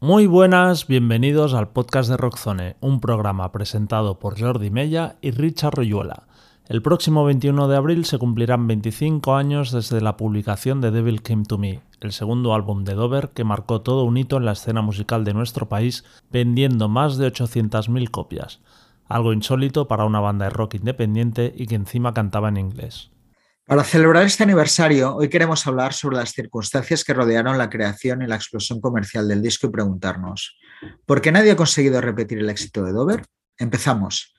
Muy buenas, bienvenidos al podcast de Rockzone, un programa presentado por Jordi Mella y Richard Royuela. El próximo 21 de abril se cumplirán 25 años desde la publicación de Devil Came to Me, el segundo álbum de Dover que marcó todo un hito en la escena musical de nuestro país, vendiendo más de 800.000 copias. Algo insólito para una banda de rock independiente y que encima cantaba en inglés. Para celebrar este aniversario, hoy queremos hablar sobre las circunstancias que rodearon la creación y la explosión comercial del disco y preguntarnos, ¿por qué nadie ha conseguido repetir el éxito de Dover? Empezamos.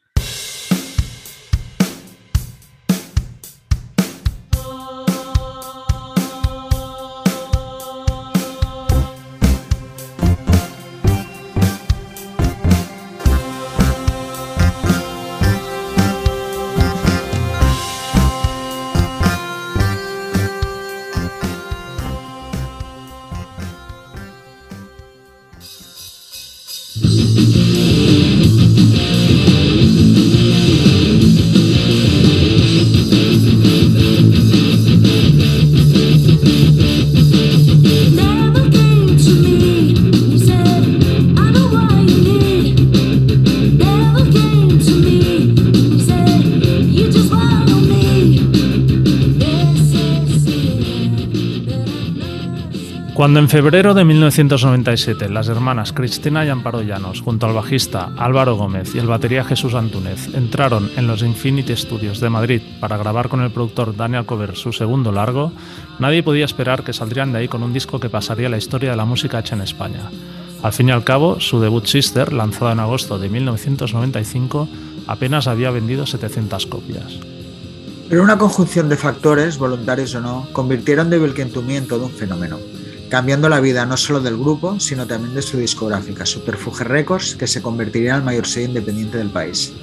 Febrero de 1997 las hermanas Cristina y Amparo Llanos, junto al bajista Álvaro Gómez y el batería Jesús Antúnez, entraron en los Infinity Studios de Madrid para grabar con el productor Daniel Cover su segundo largo, nadie podía esperar que saldrían de ahí con un disco que pasaría la historia de la música hecha en España. Al fin y al cabo, su debut Sister, lanzado en agosto de 1995, apenas había vendido 700 copias. Pero una conjunción de factores, voluntarios o no, convirtieron Devil Came to Me en todo un fenómeno cambiando la vida no solo del grupo, sino también de su discográfica, Superfuge Records, que se convertiría en el mayor sello independiente del país.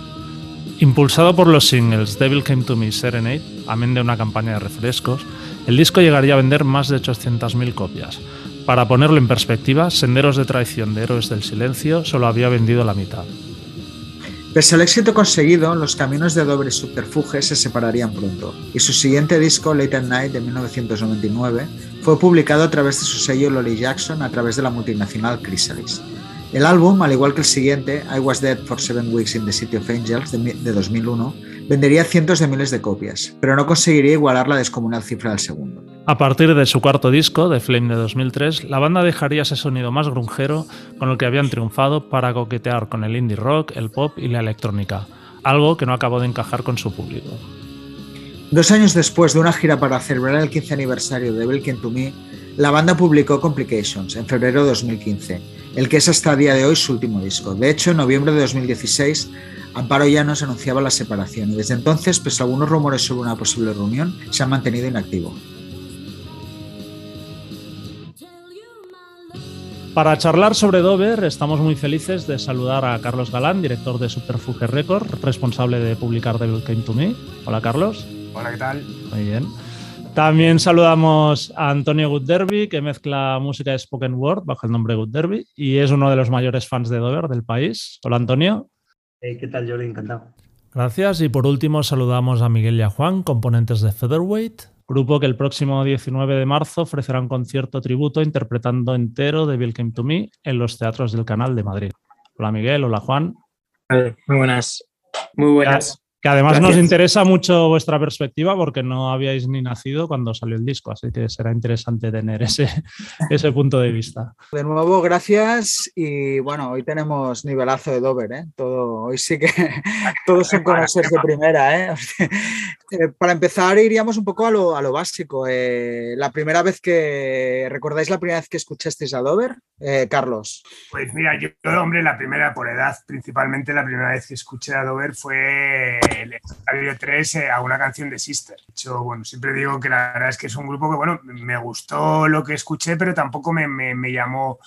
Impulsado por los singles Devil Came to Me Serenade, amén de una campaña de refrescos, el disco llegaría a vender más de 800.000 copias. Para ponerlo en perspectiva, Senderos de Traición de Héroes del Silencio solo había vendido la mitad. Pese al éxito conseguido, los caminos de Dobre y Subterfuge se separarían pronto, y su siguiente disco, Late at Night, de 1999, fue publicado a través de su sello Lolly Jackson a través de la multinacional Chrysalis. El álbum, al igual que el siguiente, I Was Dead for Seven Weeks in the City of Angels, de 2001, vendería cientos de miles de copias, pero no conseguiría igualar la descomunal cifra del segundo. A partir de su cuarto disco, The Flame de 2003, la banda dejaría ese sonido más grunjero con el que habían triunfado para coquetear con el indie rock, el pop y la electrónica, algo que no acabó de encajar con su público. Dos años después de una gira para celebrar el 15 aniversario de Belkin to Me, la banda publicó Complications en febrero de 2015, el que es hasta el día de hoy su último disco. De hecho, en noviembre de 2016, Amparo Llanos anunciaba la separación y desde entonces, pese a algunos rumores sobre una posible reunión, se ha mantenido inactivo. Para charlar sobre Dover, estamos muy felices de saludar a Carlos Galán, director de Superfuge Records, responsable de publicar Devil Came to Me. Hola, Carlos. Hola, ¿qué tal? Muy bien. También saludamos a Antonio Good que mezcla música de spoken word bajo el nombre Good Derby y es uno de los mayores fans de Dover del país. Hola, Antonio. ¿Qué tal, Jordi? Encantado. Gracias. Y por último, saludamos a Miguel y a Juan, componentes de Featherweight grupo que el próximo 19 de marzo ofrecerá un concierto tributo interpretando entero de Bill Came to Me en los teatros del Canal de Madrid. Hola Miguel, hola Juan. Muy buenas. Muy buenas. Que además nos interesa mucho vuestra perspectiva porque no habíais ni nacido cuando salió el disco, así que será interesante tener ese, ese punto de vista. De nuevo, gracias y bueno, hoy tenemos nivelazo de Dover, ¿eh? Todo, hoy sí que todos son conocidos de primera. ¿eh? ¿eh? Para empezar, iríamos un poco a lo, a lo básico. Eh, la primera vez que, ¿recordáis la primera vez que escuchasteis a Dover? Eh, Carlos. Pues mira, yo, hombre, la primera por edad, principalmente la primera vez que escuché a Dover fue el Estadio 3 a una canción de Sister. De hecho, bueno, siempre digo que la verdad es que es un grupo que, bueno, me gustó lo que escuché, pero tampoco me, me, llamó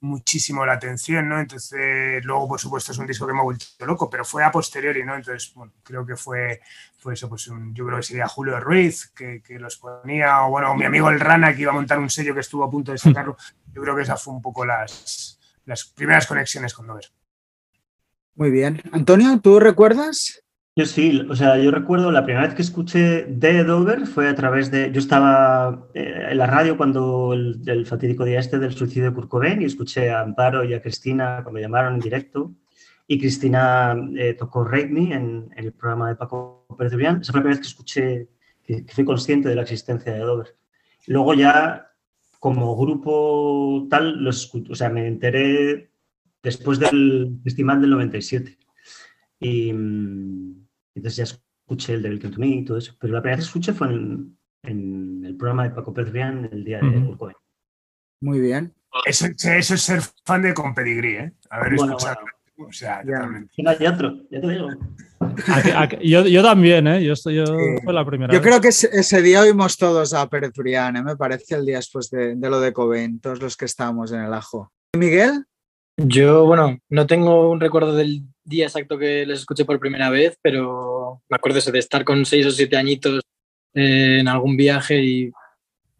muchísimo la atención, ¿no? Entonces, luego, por supuesto, es un disco que me ha vuelto loco, pero fue a posteriori, ¿no? Entonces, bueno, creo que fue, fue eso, pues yo creo que sería Julio Ruiz, que, que, los ponía, o bueno, mi amigo el Rana, que iba a montar un sello que estuvo a punto de sacarlo. Yo creo que esas fue un poco las, las primeras conexiones con Dover. Muy bien. Antonio, ¿tú recuerdas? Yo sí, o sea, yo recuerdo la primera vez que escuché de Dover fue a través de. Yo estaba eh, en la radio cuando el, fatídico día este del suicidio de Kurt Cobain y escuché a Amparo y a Cristina cuando llamaron en directo. Y Cristina eh, tocó Rate Me en, el programa de Paco Pérez Esa fue la primera vez que escuché, que, fui consciente de la existencia de Dover. Luego ya, como grupo tal, los o sea, me enteré después del festival del 97. Y mm, entonces ya escuché el de Welcome to Me y todo eso. Pero la primera vez que escuché fue en, el programa de Paco Pérez el día de uh Muy bien. Eso, eso, es ser fan de Compedigrí, ¿eh? Haber escuchado. O sea, totalmente. Hay otro, ya te digo. yo, yo, también, ¿eh? Yo, yo fue la primera. Yo creo que ese, día oímos todos a Pérez ¿eh? me parece el día después de, de, lo de Cobain, todos los que estábamos en el ajo. ¿Miguel? Yo, bueno, no tengo un recuerdo del día exacto que les escuché por primera vez, pero me acuerdo de estar con seis o siete añitos eh, en algún viaje y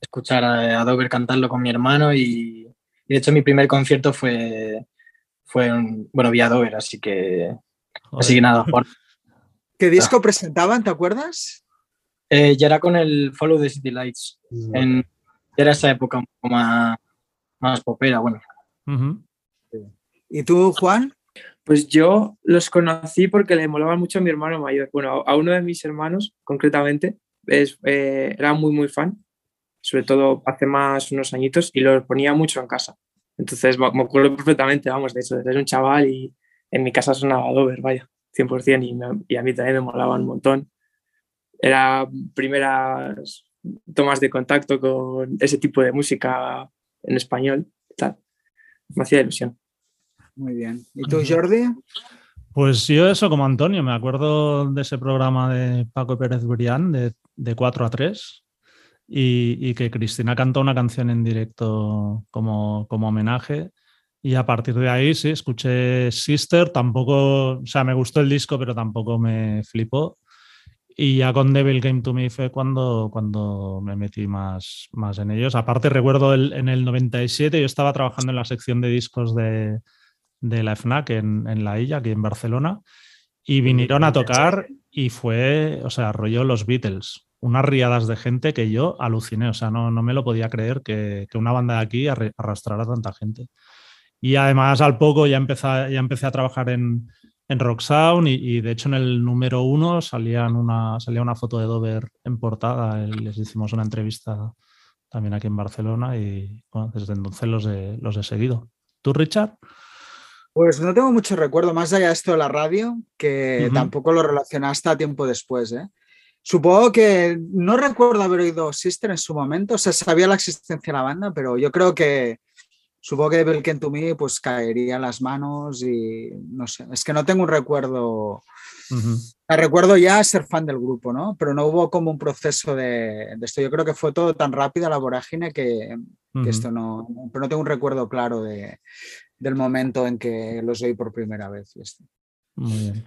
escuchar a, Dover cantarlo con mi hermano y, de hecho mi primer concierto fue, fue un, bueno, vía Dover, así que, así que nada. ¿Qué disco presentaban, te acuerdas? Eh, ya era con el Follow the City Lights, en, ya era esa época un poco más, más popera, bueno. ¿Y tú, Juan? Pues yo los conocí porque le molaba mucho a mi hermano mayor. Bueno, a uno de mis hermanos, concretamente, es, eh, era muy, muy fan, sobre todo hace más unos añitos, y lo ponía mucho en casa. Entonces me acuerdo perfectamente, vamos, de eso, desde un chaval y en mi casa sonaba Dover, vaya, 100%, y, y a mí también me molaba un montón. Era primeras tomas de contacto con ese tipo de música en español, tal. Me hacía ilusión. Muy bien. ¿Y tú, Jordi? Pues yo eso como Antonio, me acuerdo de ese programa de Paco Pérez Brián de, de 4 a 3 y, que Cristina cantó una canción en directo como, como homenaje y a partir de ahí sí, escuché Sister, tampoco, o sea, me gustó el disco pero tampoco me flipó y ya con Devil Game to Me fue cuando, cuando me metí más, más en ellos. Aparte recuerdo en el 97 yo estaba trabajando en la sección de discos de de la FNAC en, La Illa, aquí en Barcelona, y vinieron a tocar y fue, o sea, rollo los Beatles, unas riadas de gente que yo aluciné, o sea, no, no me lo podía creer que, una banda de aquí arrastrara tanta gente. Y además al poco ya empecé, ya empecé a trabajar en, en Rock Sound y, de hecho en el número uno salían una, salía una foto de Dover en portada, les hicimos una entrevista también aquí en Barcelona y desde entonces los los he seguido. ¿Tú, Richard? Pues no tengo mucho recuerdo, más allá de esto de la radio, que tampoco lo relacionaste a tiempo después. ¿eh? Supongo que no recuerdo haber oído Sister en su momento, o sea, sabía la existencia de la banda, pero yo creo que supongo que Belken to Me pues caería en las manos y no sé, es que no tengo un recuerdo. Recuerdo ya ser fan del grupo, ¿no? Pero no hubo como un proceso de, esto. Yo creo que fue todo tan rápido la vorágine que, que esto no, pero no tengo un recuerdo claro de, del momento en que los oí por primera vez. Muy bien.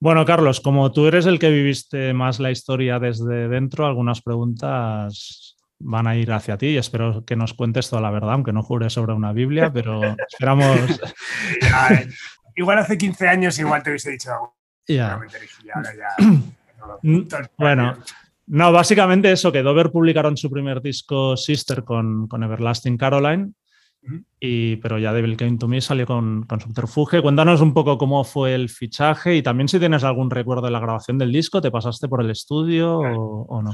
Bueno, Carlos, como tú eres el que viviste más la historia desde dentro, algunas preguntas van a ir hacia ti y espero que nos cuentes toda la verdad, aunque no jure sobre una Biblia, pero esperamos... igual hace 15 años igual te hubiese dicho algo. Ya. bueno, no, básicamente eso, que Dover publicaron su primer disco Sister con, con Everlasting Caroline y, pero ya Devil Came to Me salió con, con, Subterfuge. Cuéntanos un poco cómo fue el fichaje y también si tienes algún recuerdo de la grabación del disco, ¿te pasaste por el estudio o, no?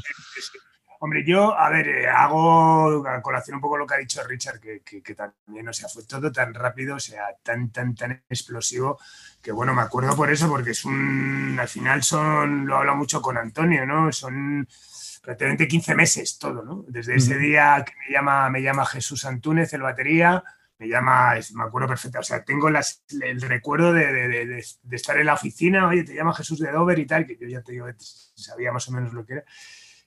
Hombre, yo, a ver, eh, hago a colación un poco lo que ha dicho Richard, que, que, también, o sea, fue todo tan rápido, o sea, tan, tan, tan explosivo, que bueno, me acuerdo por eso, porque es un, al final son, lo habla mucho con Antonio, ¿no? Son prácticamente 15 meses todo, ¿no? Desde ese día que me llama, me llama Jesús Antúnez, el batería, me llama, me acuerdo perfecto, o sea, tengo el recuerdo de, estar en la oficina, oye, te llama Jesús de Dover y tal, que yo ya te digo, sabía más o menos lo que era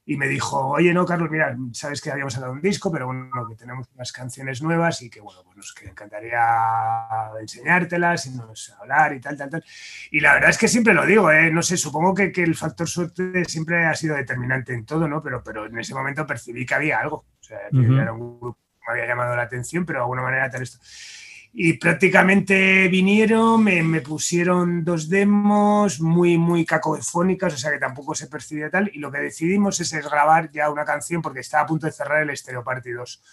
y me dijo, oye, no, Carlos, mira, sabes que habíamos sacado un disco, pero bueno, que tenemos unas canciones nuevas y que, bueno, pues nos encantaría enseñártelas y nos hablar y tal, tal, tal. Y la verdad es que siempre lo digo, ¿eh? no sé, supongo que, que, el factor suerte siempre ha sido determinante en todo, ¿no? Pero, pero en ese momento percibí que había algo, o sea, que era un grupo que me había llamado la atención, pero de alguna manera tal esto. Y prácticamente vinieron, me, pusieron dos demos muy, muy cacofónicas, o sea que tampoco se percibía tal, y lo que decidimos es, grabar ya una canción porque estaba a punto de cerrar el Estéreo Party 2.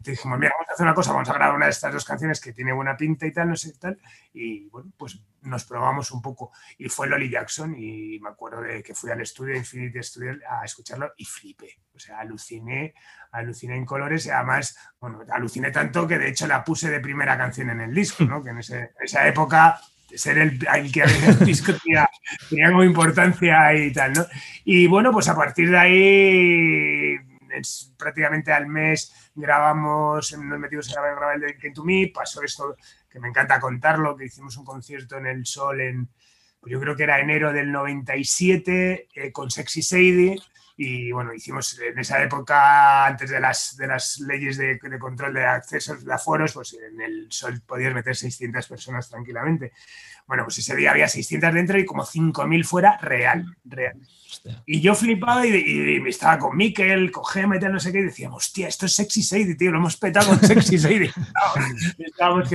dijimos, mira, vamos a hacer una cosa, vamos a grabar una de estas dos canciones que tiene buena pinta y tal, no sé tal, y bueno, pues nos probamos un poco. Y fue Lolly Jackson y me acuerdo de que fui al estudio Infinity Studio a escucharlo y flipé. O sea, aluciné, aluciné en colores y además, bueno, aluciné tanto que de hecho la puse de primera canción en el disco, ¿no? Que en, esa época ser el, que había el disco tenía, tenía, como importancia y tal, ¿no? Y bueno, pues a partir de ahí, prácticamente al mes grabamos, nos metimos a grabar el de Get to Me, pasó esto que me encanta contarlo, que hicimos un concierto en El Sol en, pues yo creo que era enero del 97, eh, con Sexy Sadie, y bueno, hicimos en esa época, antes de las, de las leyes de, control de acceso de aforos, pues en el sol podías meter 600 personas tranquilamente. Bueno, pues ese día había 600 dentro y como 5.000 fuera real, real. Y yo flipaba y, estaba con Mikel, con Gema y tal, no sé qué, y decíamos, hostia, esto es Sexy Sadie, tío, lo hemos petado con Sexy Sadie. estábamos,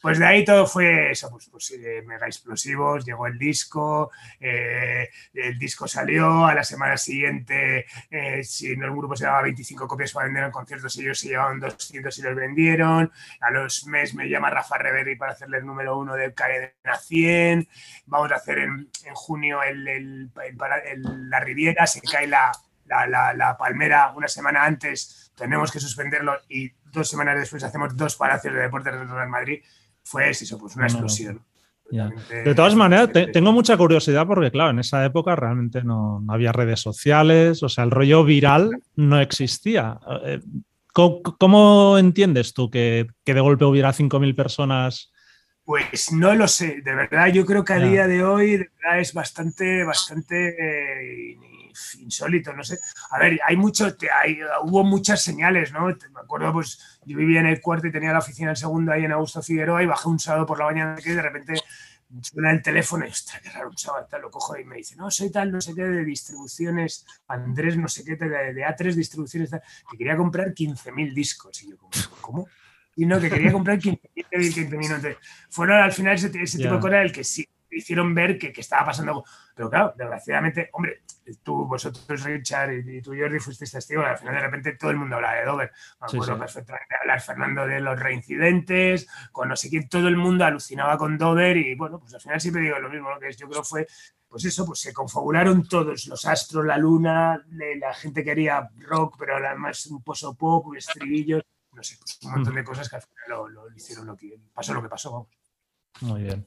pues de ahí todo fue eso, pues, pues eh, mega explosivos, llegó el disco, eh, el disco salió, a la semana siguiente, eh, si en el grupo se daba 25 copias para vender en conciertos, ellos se llevaban 200 y los vendieron, a los meses me llama Rafa Reveri para hacerle el número uno del Cadena 100, vamos a hacer en, junio el, la Riviera, se cae la, la, la, palmera una semana antes, tenemos que suspenderlo y dos semanas después hacemos dos palacios de deportes de Real Madrid fue eso, pues una explosión. De todas maneras, tengo mucha curiosidad porque, claro, en esa época realmente no, había redes sociales, o sea, el rollo viral no existía. Eh, ¿Cómo, entiendes tú que, de golpe hubiera 5.000 personas? Pues no lo sé, de verdad yo creo que a día de hoy de verdad es bastante, bastante insólito, no sé. A ver, hay mucho, hay, hubo muchas señales, ¿no? Me acuerdo, pues yo vivía en el cuarto y tenía la oficina en segundo ahí en Augusto Figueroa y bajé un sábado por la mañana que de repente suena el teléfono y, ostras, qué raro, un sábado, tal, lo cojo y me dice, no, soy tal, no sé qué, de distribuciones, Andrés, no sé qué, de, de A3 distribuciones, que quería comprar 15.000 discos. Y yo, ¿cómo? Y no, que quería comprar 15.000 Fueron al final ese, tipo de cosas el que sí hicieron ver que, que estaba pasando. Pero claro, desgraciadamente, hombre, tú, vosotros, Richard, y, tú, Jordi, fuisteis testigos, al final de repente todo el mundo habla de Dover. Me acuerdo perfectamente hablar Fernando de los reincidentes, con no sé quién, todo el mundo alucinaba con Dover y bueno, pues al final siempre digo lo mismo, lo que es, yo creo fue, pues eso, pues se confabularon todos, los astros, la luna, la gente quería rock, pero además un pozo pop, estribillos, no sé, pues un montón de cosas que al final lo, hicieron lo que pasó lo que pasó, vamos. Muy bien.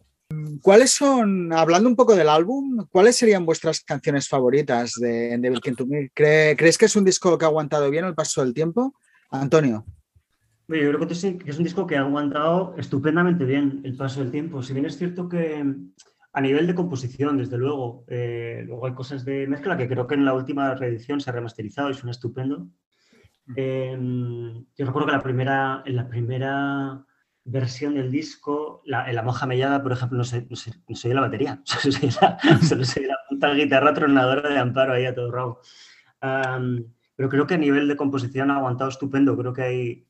¿Cuáles son, hablando un poco del álbum, cuáles serían vuestras canciones favoritas de Devil King to Me? ¿Crees que es un disco que ha aguantado bien el paso del tiempo? Antonio. Yo creo que es un disco que ha aguantado estupendamente bien el paso del tiempo. Si bien es cierto que a nivel de composición, desde luego, eh, luego hay cosas de mezcla que creo que en la última reedición se ha remasterizado y suena estupendo. Eh, yo recuerdo que la primera, en la primera versión del disco, la, en la monja mellada, por ejemplo, no sé, no sé, la batería, solo sé la, puta guitarra tronadora de Amparo ahí a todo rabo. pero creo que a nivel de composición ha aguantado estupendo, creo que hay,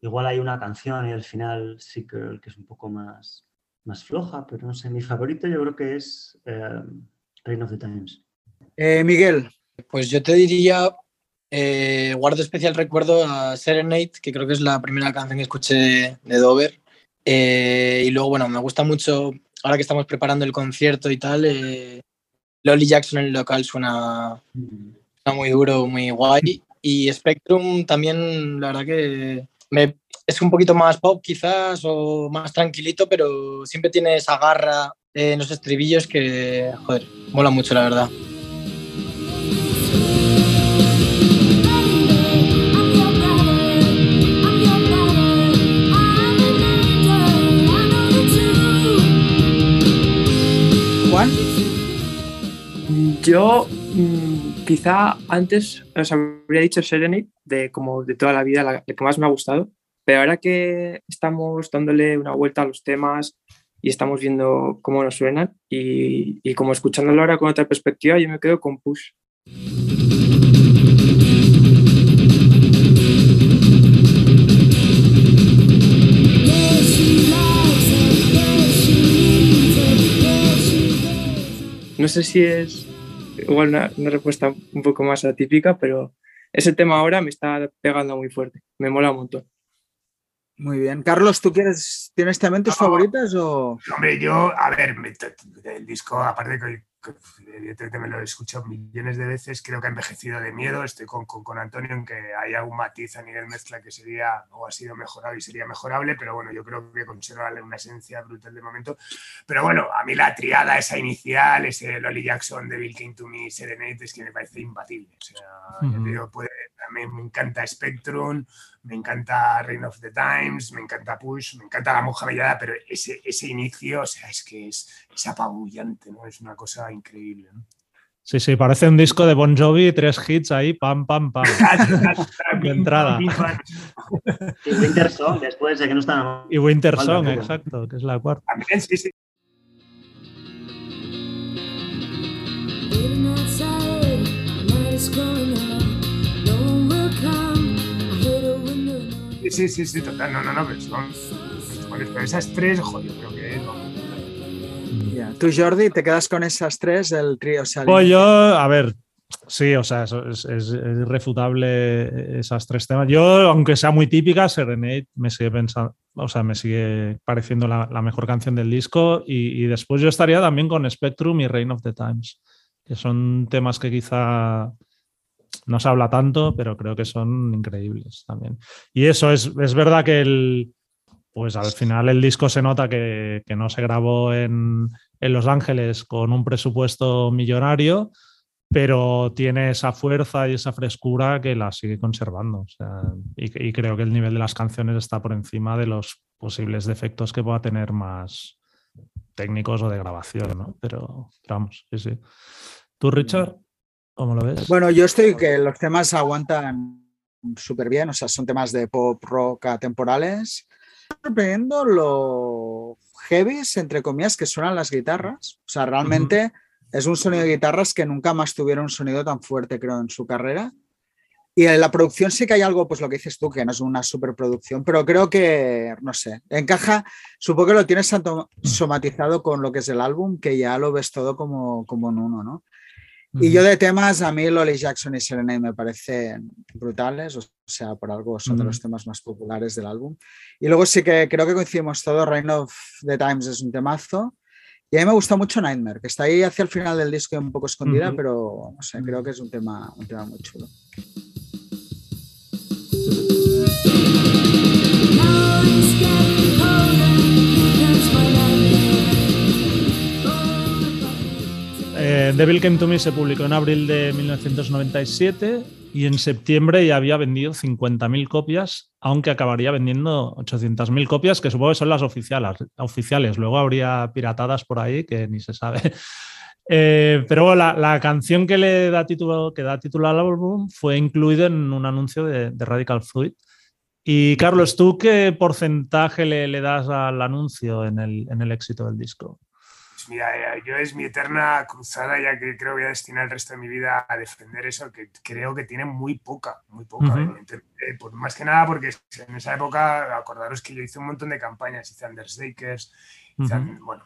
igual hay una canción y al final sí que, que es un poco más, más floja, pero no sé, mi favorito yo creo que es eh, Reign of the Times. Eh, Miguel. Pues yo te diría eh, guardo especial recuerdo a Serenade, que creo que es la primera canción que escuché de Dover. Eh, y luego, bueno, me gusta mucho, ahora que estamos preparando el concierto y tal, eh, Lolly Jackson en el local suena, muy duro, muy guay. Y Spectrum también, la verdad que es un poquito más pop quizás o más tranquilito, pero siempre tiene esa garra en los estribillos que, joder, mola mucho, la verdad. Yo mm, quizá antes os habría dicho Serenity, de como de toda la vida, la, que más me ha gustado, pero ahora que estamos dándole una vuelta a los temas y estamos viendo cómo nos suenan y, y como escuchándolo ahora con otra perspectiva, yo me quedo con Push. No sé si es igual una, una respuesta un poco más atípica, pero ese tema ahora me está pegando muy fuerte. Me mola un montón. Muy bien. Carlos, ¿tú quieres, tienes también tus No. favoritas o...? Hombre, yo, a ver, el disco, aparte de que, evidentemente me lo he escuchado millones de veces, creo que ha envejecido de miedo. Estoy con, con, con Antonio en que hay algún matiz a nivel mezcla que sería o ha sido mejorado y sería mejorable, pero bueno, yo creo que conserva una esencia brutal de momento. Pero bueno, a mí la triada esa inicial, ese Lolly Jackson, Devil Came to Me, Serenade, es que me parece imbatible. O sea, Ujú. ya te digo, puede- a mí me encanta Spectrum, me encanta Reign of the Times, me encanta Push, me encanta La Monja Mellada, pero ese, ese inicio, o sea, es que es, es apabullante, ¿no? Es una cosa increíble, ¿no? Sí, sí, parece un disco de Bon Jovi, tres hits ahí, pam, pam, pam. De entrada. Y Winter Song, después de que no están. Y Winter Song, exacto, que es la cuarta. También, sí, sí. Outside, the Sí, sí, sí, total. No, no, no, pero son, pero esas tres, yo creo que no. Tú, Jordi, ¿te quedas con esas tres del trío? El- Pues yo, a ver, sí, o sea, es, es- es irrefutable esas tres temas. Yo, aunque sea muy típica, Serenade me sigue pensando, o sea, me sigue pareciendo la, la mejor canción del disco. Y, y después yo estaría también con Spectrum y Reign of the Times, que son temas que quizá no se habla tanto, pero creo que son increíbles también. Y eso es, es verdad que el. Pues al final el disco se nota que, que no se grabó en, en Los Ángeles con un presupuesto millonario, pero tiene esa fuerza y esa frescura que la sigue conservando. O sea, y, y creo que el nivel de las canciones está por encima de los posibles defectos que pueda tener más técnicos o de grabación, ¿no? Pero, pero vamos, sí, sí. ¿Tú, Richard? ¿Cómo lo ves? Bueno, yo estoy que los temas aguantan súper bien, o sea, son temas de pop, rock atemporales. Sorprendiendo lo heavies, entre comillas, que suenan las guitarras. O sea, realmente es un sonido de guitarras que nunca más tuvieron un sonido tan fuerte, creo, en su carrera. Y en la producción sí que hay algo, pues lo que dices tú, que no es una superproducción, pero creo que, no sé, encaja, supongo que lo tienes tanto somatizado con lo que es el álbum, que ya lo ves todo como, como en uno, ¿no? Y yo de temas, a mí Lolly Jackson y Serenade me parecen brutales, o sea, por algo son de los temas más populares del álbum. Y luego sí que creo que coincidimos todos, Reign of the Times es un temazo. Y a mí me gusta mucho Nightmare, que está ahí hacia el final del disco un poco escondida, Ujú. pero no sé, creo que es un tema, un tema muy chulo. Devil Came to Me se publicó en abril de 1997 y en septiembre ya había vendido 50.000 copias, aunque acabaría vendiendo 800.000 copias, que supongo que son las oficiales. Luego habría piratadas por ahí que ni se sabe. Eh, pero la, la canción que le da título, que da título al álbum fue incluida en un anuncio de, Radical Fruit. Y Carlos, ¿tú qué porcentaje le, das al anuncio en el éxito del disco? Pues mira, eh, yo es mi eterna cruzada, ya que creo que voy a destinar el resto de mi vida a defender eso, que creo que tiene muy poca, muy poca. Evidentemente, por- más que nada porque en esa época, acordaros que yo hice un montón de campañas, hice Understakers, hice, Ujú. bueno,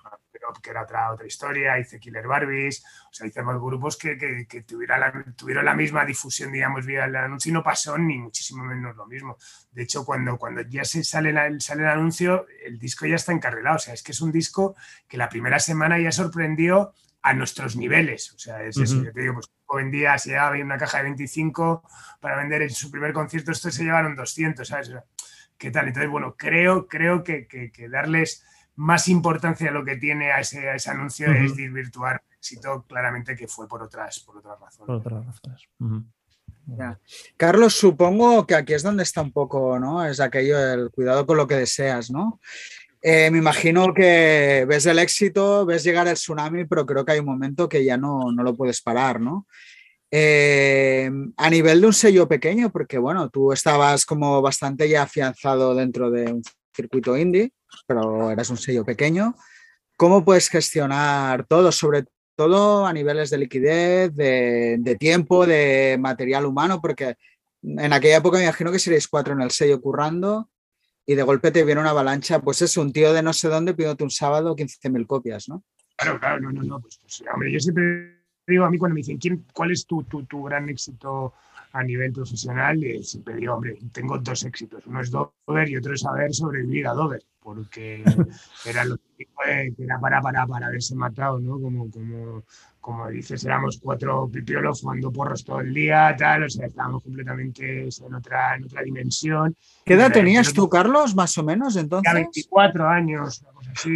que era otra, otra historia, hice Killer Barbies, o sea, hice más grupos que, que, que la- tuvieron la misma difusión, digamos, vía el anuncio y no pasó ni muchísimo menos lo mismo. De hecho, cuando, cuando ya se sale, la- sale el anuncio, el disco ya está encarrilado. O sea, es que es un disco que la primera semana ya sorprendió a nuestros niveles. O sea, es eso. Ujú. Yo te digo, pues vendía, se llevaba una caja de 25 para vender en su primer concierto, estos se llevaron 200, ¿sabes? O sea, ¿Qué tal? Entonces, bueno, creo, creo que, que- que darles más importancia a lo que tiene a ese, a ese anuncio es desvirtuar el éxito claramente que fue por otras, por otras razones. Por otras razones. Ya. Carlos, supongo que aquí es donde está un poco, ¿no? Es aquello, el cuidado con lo que deseas, ¿no? Eh, me imagino que ves el éxito, ves llegar el tsunami, pero creo que hay un momento que ya no, no lo puedes parar, ¿no? Eh, a nivel de un sello pequeño, porque bueno, tú estabas como bastante ya afianzado dentro de un circuito indie, pero eras un sello pequeño. ¿Cómo puedes gestionar todo, sobre todo a niveles de liquidez, de, tiempo, de material humano? Porque en aquella época me imagino que seréis cuatro en el sello currando y de golpe te viene una avalancha, pues es un tío de no sé dónde pidiéndote un sábado 15.000 copias, ¿no? Claro, claro, no, no, no. Pues, pues, hombre, yo siempre digo a mí cuando me dicen ¿quién, cuál es tu, tu gran éxito a nivel profesional, eh, siempre digo, hombre, tengo dos éxitos. Uno es Dover y otro es haber sobrevivido a Dover, porque era lo típico de- que era para, para, para haberse matado, ¿no? Como, como, como dices, éramos cuatro pipiolos fumando porros todo el día, tal, o sea, estábamos completamente en otra, en otra dimensión. ¿Qué edad tenías tú, Carlos, más o menos, Tenía entonces? 24 años, una cosa así,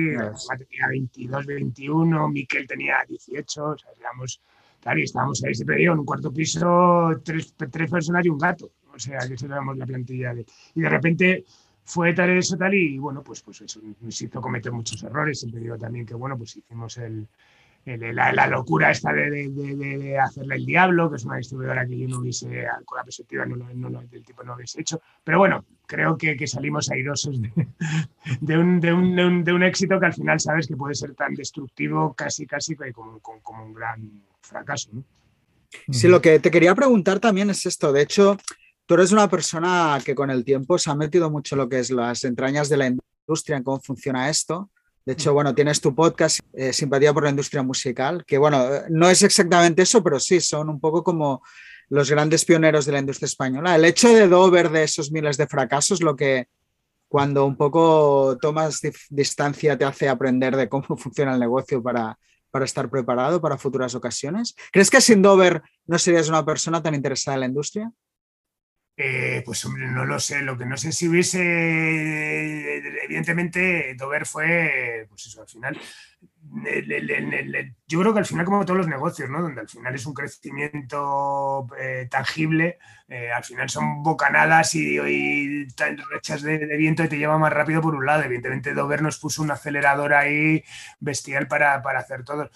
tenía 22, 21, Miquel tenía 18, o sea, éramos, claro, y estábamos ahí, siempre digo, en un cuarto piso, tres, tres personas y un gato, o sea, que eso éramos la plantilla de... Y de repente fue tal eso, tal, y bueno, pues, pues eso nos hizo cometer muchos errores, siempre digo también que, bueno, pues hicimos el... el- la, la locura esta de, de, de- de- hacerle el diablo, que es una distribuidora que yo no hubiese, con la perspectiva no, no, lo- del tipo no hubiese hecho. Pero bueno, creo que, que salimos airosos un, un, un, de un éxito que al final sabes que puede ser tan destructivo casi, casi como, como, como un gran fracaso. ¿no? Sí, lo que te quería preguntar también es esto. De hecho, tú eres una persona que con el tiempo se ha metido mucho lo que es las entrañas de la industria, en cómo funciona esto. De hecho, bueno, tienes tu podcast, eh, Simpatía por la Industria Musical, que bueno, no es exactamente eso, pero sí, son un poco como los grandes pioneros de la industria española. El hecho de Dover de esos miles de fracasos, lo que cuando un poco tomas distancia te hace aprender de cómo funciona el negocio para, para estar preparado para futuras ocasiones. ¿Crees que sin Dover no serías una persona tan interesada en la industria? Eh, pues no lo sé. Lo que no sé si hubiese, evidentemente, Dover fue, pues eso, al final, el- el- yo creo que al final, como todos los negocios, ¿no? Donde al final es un crecimiento eh, tangible, eh, al final son bocanadas y, y rechas de, de viento y te lleva más rápido por un lado. Evidentemente, Dover nos puso un acelerador ahí bestial para, para hacer todo.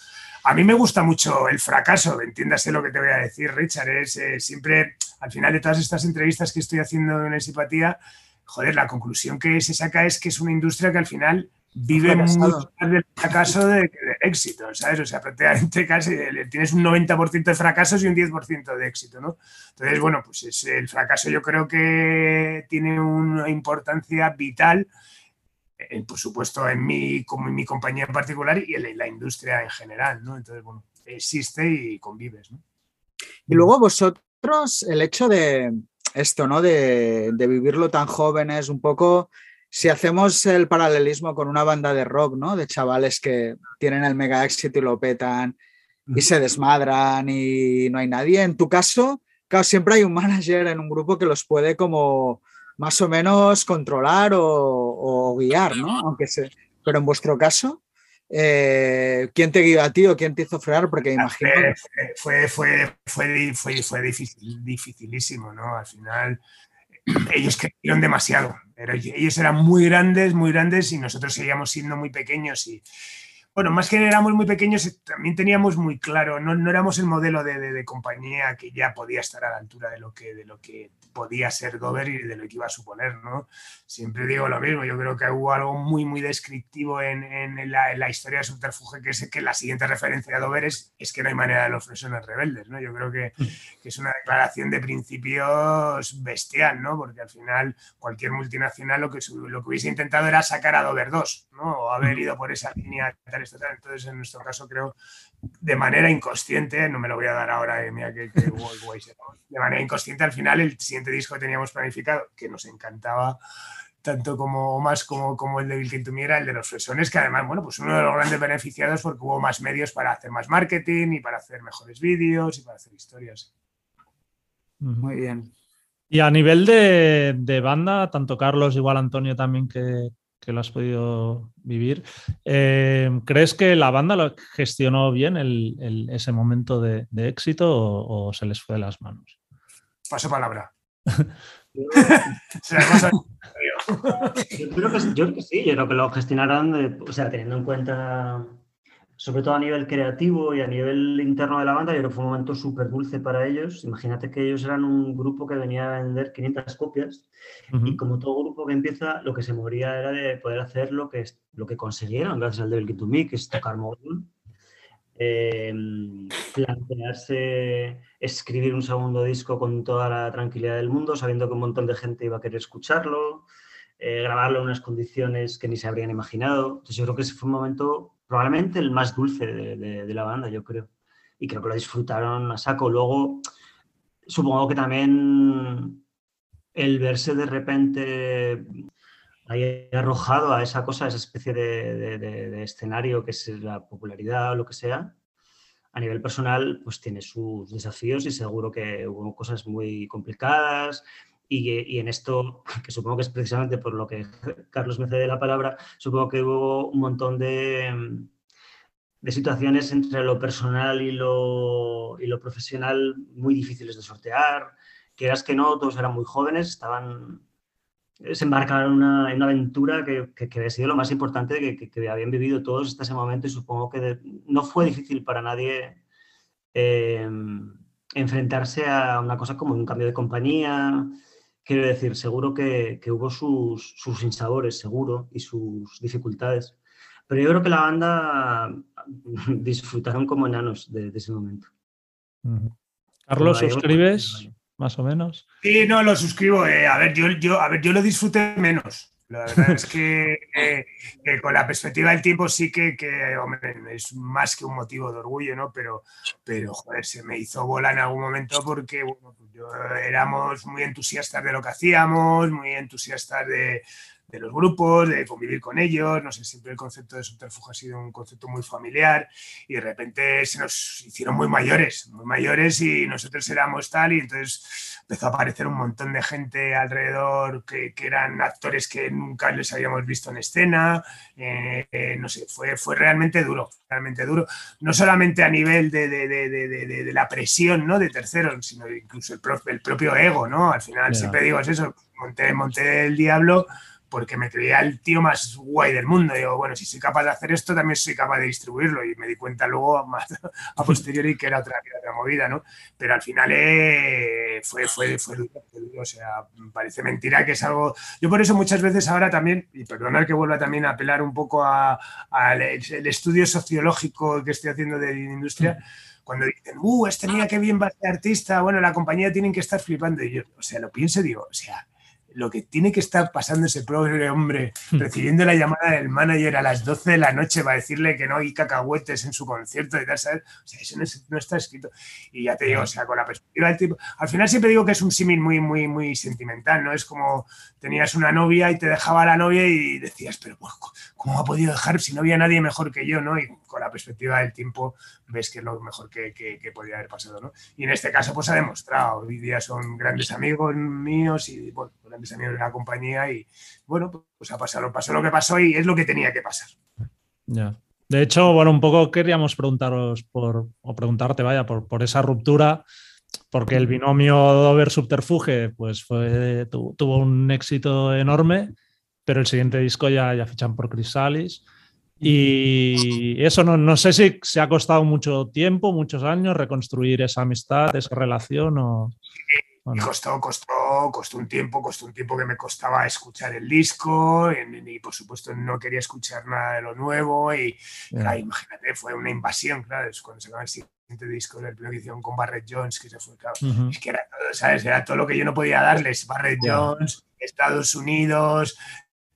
A mí me gusta mucho el fracaso, entiéndase lo que te voy a decir, Richard. Es eh, siempre, al final de todas estas entrevistas que estoy haciendo en el Simpatía, joder, la conclusión que se saca es que es una industria que al final vive mucho más del fracaso de, del éxito, ¿sabes? O sea, prácticamente casi tienes un 90% de fracasos y un 10% de éxito, ¿no? Entonces, bueno, pues es, el fracaso yo creo que tiene una importancia vital eh, por supuesto, en mi, como en mi compañía en particular y en la industria en general, ¿no? Entonces, bueno, existe y convives, ¿no? Y luego vosotros, el hecho de esto, ¿no? De, de vivirlo tan jóvenes, un poco, si hacemos el paralelismo con una banda de rock, ¿no? De chavales que tienen el mega éxito y lo petan y se desmadran y no hay nadie. En tu caso, claro, siempre hay un manager en un grupo que los puede como más o menos controlar o, o guiar, ¿no? Aunque se, pero en vuestro caso, eh, ¿quién te guió a ti o quién te hizo frenar? Porque imagino que Eh, Fue, fue, fue, fue, fue difícil, dificilísimo, ¿no? Al final, ellos crecieron demasiado. Pero ellos eran muy grandes, muy grandes y nosotros seguíamos siendo muy pequeños y, bueno, más que éramos muy pequeños, también teníamos muy claro, no, no éramos el modelo de, de- de compañía que ya podía estar a la altura de lo que, de lo que podía ser Dover y de lo que iba a suponer, ¿no? Siempre digo lo mismo, yo creo que hubo algo muy, muy descriptivo en, en la, en la historia de Subterfuge, que es que la siguiente referencia a Dover es, es que no hay manera de los fresones rebeldes, ¿no? Yo creo que, que es una declaración de principios bestial, ¿no? Porque al final cualquier multinacional lo que, lo que hubiese intentado era sacar a Dover 2, ¿no? O haber ido por esa línea tal, esto, tal. Entonces, en nuestro caso, creo, de manera inconsciente, no me lo voy a dar ahora, eh, mira que, que guay, de manera inconsciente, al final, el siguiente disco que teníamos planificado, que nos encantaba tanto como más como, como el de Bill Clinton era el de los fresones, que además, bueno, pues uno de los grandes beneficiados porque hubo más medios para hacer más marketing y para hacer mejores vídeos y para hacer historias. muy bien. Y a nivel de, de banda, tanto Carlos, igual Antonio también que, que lo has podido vivir, eh, ¿crees que la banda lo gestionó bien el- el- ese momento de, de éxito o, o se les fue de las manos? Paso palabra. Yo creo, que, yo creo que sí, yo creo que lo gestionaron, de- o sea, teniendo en cuenta, sobre todo a nivel creativo y a nivel interno de la banda, yo creo que fue un momento súper dulce para ellos. Imagínate que ellos eran un grupo que venía a vender 500 copias y como todo grupo que empieza, lo que se moría era de poder hacer lo que, es- lo que consiguieron gracias al Devil Kid to Me, que es tocar mogollón. Eh, plantearse escribir un segundo disco con toda la tranquilidad del mundo, sabiendo que un montón de gente iba a querer escucharlo. eh, grabarlo en unas condiciones que ni se habrían imaginado. Entonces yo creo que ese fue un momento probablemente el más dulce de, la banda, yo creo. Y creo que lo disfrutaron a saco. Luego, supongo que también el verse de repente ahí arrojado a esa cosa, esa especie de- de escenario que es la popularidad o lo que sea, a nivel personal, pues tiene sus desafíos y seguro que hubo cosas muy complicadas. Y, y en esto, que supongo que es precisamente por lo que Carlos me cede la palabra, supongo que hubo un montón de, de situaciones entre lo personal y lo, y lo profesional muy difíciles de sortear. Quieras que no, todos eran muy jóvenes, estaban se embarcaron en una, una aventura que, que, que había sido lo más importante que, que- que habían vivido todos hasta ese momento y supongo que de- no fue difícil para nadie eh, enfrentarse a una cosa como un cambio de compañía. Quiero decir, seguro que, que hubo sus, sus sinsabores, seguro, y sus dificultades. Pero yo creo que la banda disfrutaron como enanos de, de ese momento. Carlos, ¿suscribes? Más o menos. Sí, no, lo suscribo. eh, a, ver, yo, yo, a ver, yo lo disfruté menos. La verdad es que, eh, que con la perspectiva del tiempo sí que, que, hombre, es más que un motivo de orgullo, ¿no? Pero, pero joder, se me hizo bola en algún momento porque bueno, éramos muy entusiastas de lo que hacíamos, muy entusiastas de, de los grupos, de convivir con ellos. No sé, siempre el concepto de subterfugio ha sido un concepto muy familiar y de repente se nos hicieron muy mayores, muy mayores y nosotros éramos tal y entonces empezó a aparecer un montón de gente alrededor que, que eran actores que nunca les habíamos visto en escena. Eh, eh, no sé, fue, fue realmente duro, realmente duro. No solamente a nivel de, de- de- de- la presión ¿no? de terceros, sino incluso el, pro- el propio ego, ¿no? Al final Ya. siempre digo es eso, monté, monté el diablo porque me creía el tío más guay del mundo. Digo, bueno, si soy capaz de hacer esto, también soy capaz de distribuirlo. Y me di cuenta luego, más a posteriori, que era otra, era otra movida, ¿no? Pero al final eh, fue, fue, fue. O sea, parece mentira que es algo... Yo por eso muchas veces ahora también, y perdonad que vuelva también a apelar un poco a- al el estudio sociológico que estoy haciendo de industria, cuando dicen, uh, este mira qué bien va a ser artista, bueno, la compañía tienen que estar flipando. Y yo, o sea, lo pienso y digo, o sea, lo que tiene que estar pasando ese pobre hombre recibiendo la llamada del manager a las 12 de la noche para decirle que no hay cacahuetes en su concierto y tal, ¿sabes? O sea, eso no, es- no está escrito. Y ya te digo, o sea, con la perspectiva del tipo. Al final siempre digo que es un símil muy, muy, muy sentimental, ¿no? Es como tenías una novia y te dejaba la novia y decías, pero pues, ¿cómo ha podido dejar si no había nadie mejor que yo, ¿no? Y con la perspectiva del tiempo ves que es lo mejor que, que, que podía haber pasado, ¿no? Y en este caso, pues ha demostrado. Hoy día son grandes amigos míos y, bueno, grandes amigos de la compañía y, bueno, pues ha pasado, pasó lo que pasó y es lo que tenía que pasar. Ya. De hecho, bueno, un poco queríamos preguntaros por, o preguntarte, vaya, por, por esa ruptura, porque el binomio Dover-Subterfuge, pues fue, tu- tuvo un éxito enorme, pero el siguiente disco ya, ya fichan por Chrysalis. Y eso no, no sé si se ha costado mucho tiempo, muchos años, reconstruir esa amistad, esa relación o... no. costó, costó, costó un tiempo, costó un tiempo que me costaba escuchar el disco y, y, por supuesto no quería escuchar nada de lo nuevo y Ya. claro, imagínate, fue una invasión, claro, es cuando se acaba el siguiente disco del primero que hicieron con Barrett Jones, que se fue, claro, es que era todo, ¿sabes? Era todo lo que yo no podía darles, Barrett. Jones, Estados Unidos,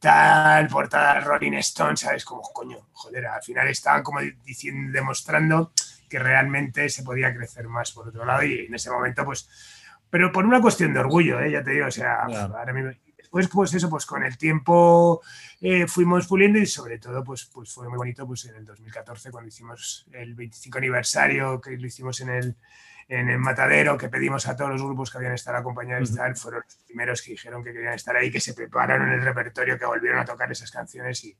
tal, portada Rolling Stone, ¿sabes? Como, coño, joder, al final estaban como diciendo, demostrando que realmente se podía crecer más por otro lado y en ese momento, pues, pero por una cuestión de orgullo, ¿eh? ya te digo, o sea, Claro. ahora mismo- después, pues eso, pues con el tiempo eh, fuimos puliendo y sobre todo, pues, pues fue muy bonito, pues en el 2014 cuando hicimos el 25 aniversario, que lo hicimos en el, en el Matadero, que pedimos a todos los grupos que habían estado acompañados tal, fueron los primeros que dijeron que querían estar ahí, que se prepararon el repertorio, que volvieron a tocar esas canciones y,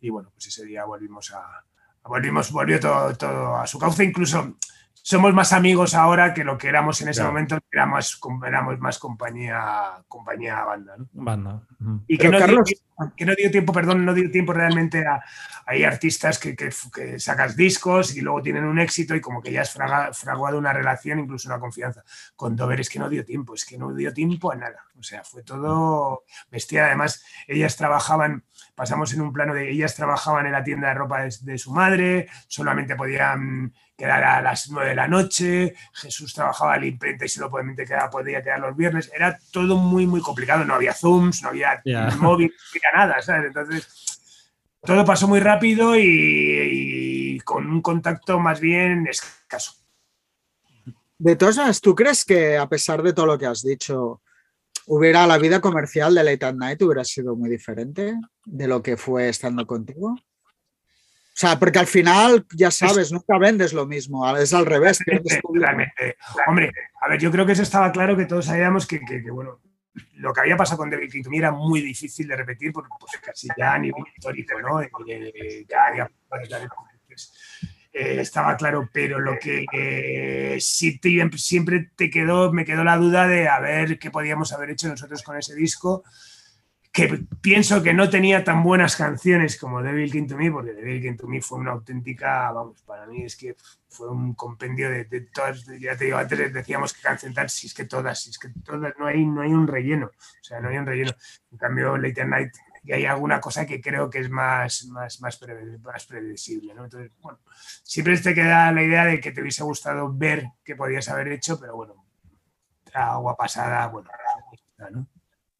y bueno, pues ese día volvimos a, volvimos, volvió todo, todo a su cauce, incluso somos más amigos ahora que lo que éramos en ese Claro. momento, que éramos, éramos más compañía, compañía banda, ¿no? Banda. Y que no, dio, Carlos- que no dio tiempo, perdón, no dio tiempo realmente a. Hay artistas que, que- que sacas discos y luego tienen un éxito y como que ya has fraga- fraguado una relación, incluso una confianza. Con Dover es que no dio tiempo, es que no dio tiempo a nada. O sea, fue todo bestia. Además, ellas trabajaban, pasamos en un plano de ellas trabajaban en la tienda de ropa de, de su madre, solamente podían quedar a las 9 de la noche, Jesús trabajaba a la imprenta y solo podía quedar, podía quedar los viernes, era todo muy, muy complicado, no había Zooms, no había móvil, no había nada, ¿sabes? Entonces, todo pasó muy rápido y, y con un contacto más bien escaso. De todas maneras, ¿tú crees que a pesar de todo lo que has dicho, hubiera la vida comercial de Late at Night hubiera sido muy diferente de lo que fue estando contigo? O sea, porque al final, ya sabes, nunca vendes lo mismo, es al revés. público. Realmente. Hombre, a ver, yo creo que eso estaba claro que todos sabíamos que, que- que, bueno, lo que había pasado con David King era muy difícil de repetir, porque pues, casi ya a nivel histórico, ¿no? Eh, ya había- pues, eh, estaba claro, pero lo que eh, siempre te quedó, me quedó la duda de a ver qué podíamos haber hecho nosotros con ese disco, que pienso que no tenía tan buenas canciones como Devil King to Me, porque Devil King to Me fue una auténtica, vamos, para mí es que fue un compendio de, de todas, ya te digo, antes decíamos que canción tal, si es que todas, si es que todas, no hay, no hay un relleno, o sea, no hay un relleno. En cambio, Late at Night, y hay alguna cosa que creo que es más, más, más, preve- más previsible, ¿no? Entonces, bueno, siempre te queda la idea de que te hubiese gustado ver qué podías haber hecho, pero bueno, agua pasada, bueno, ¿no?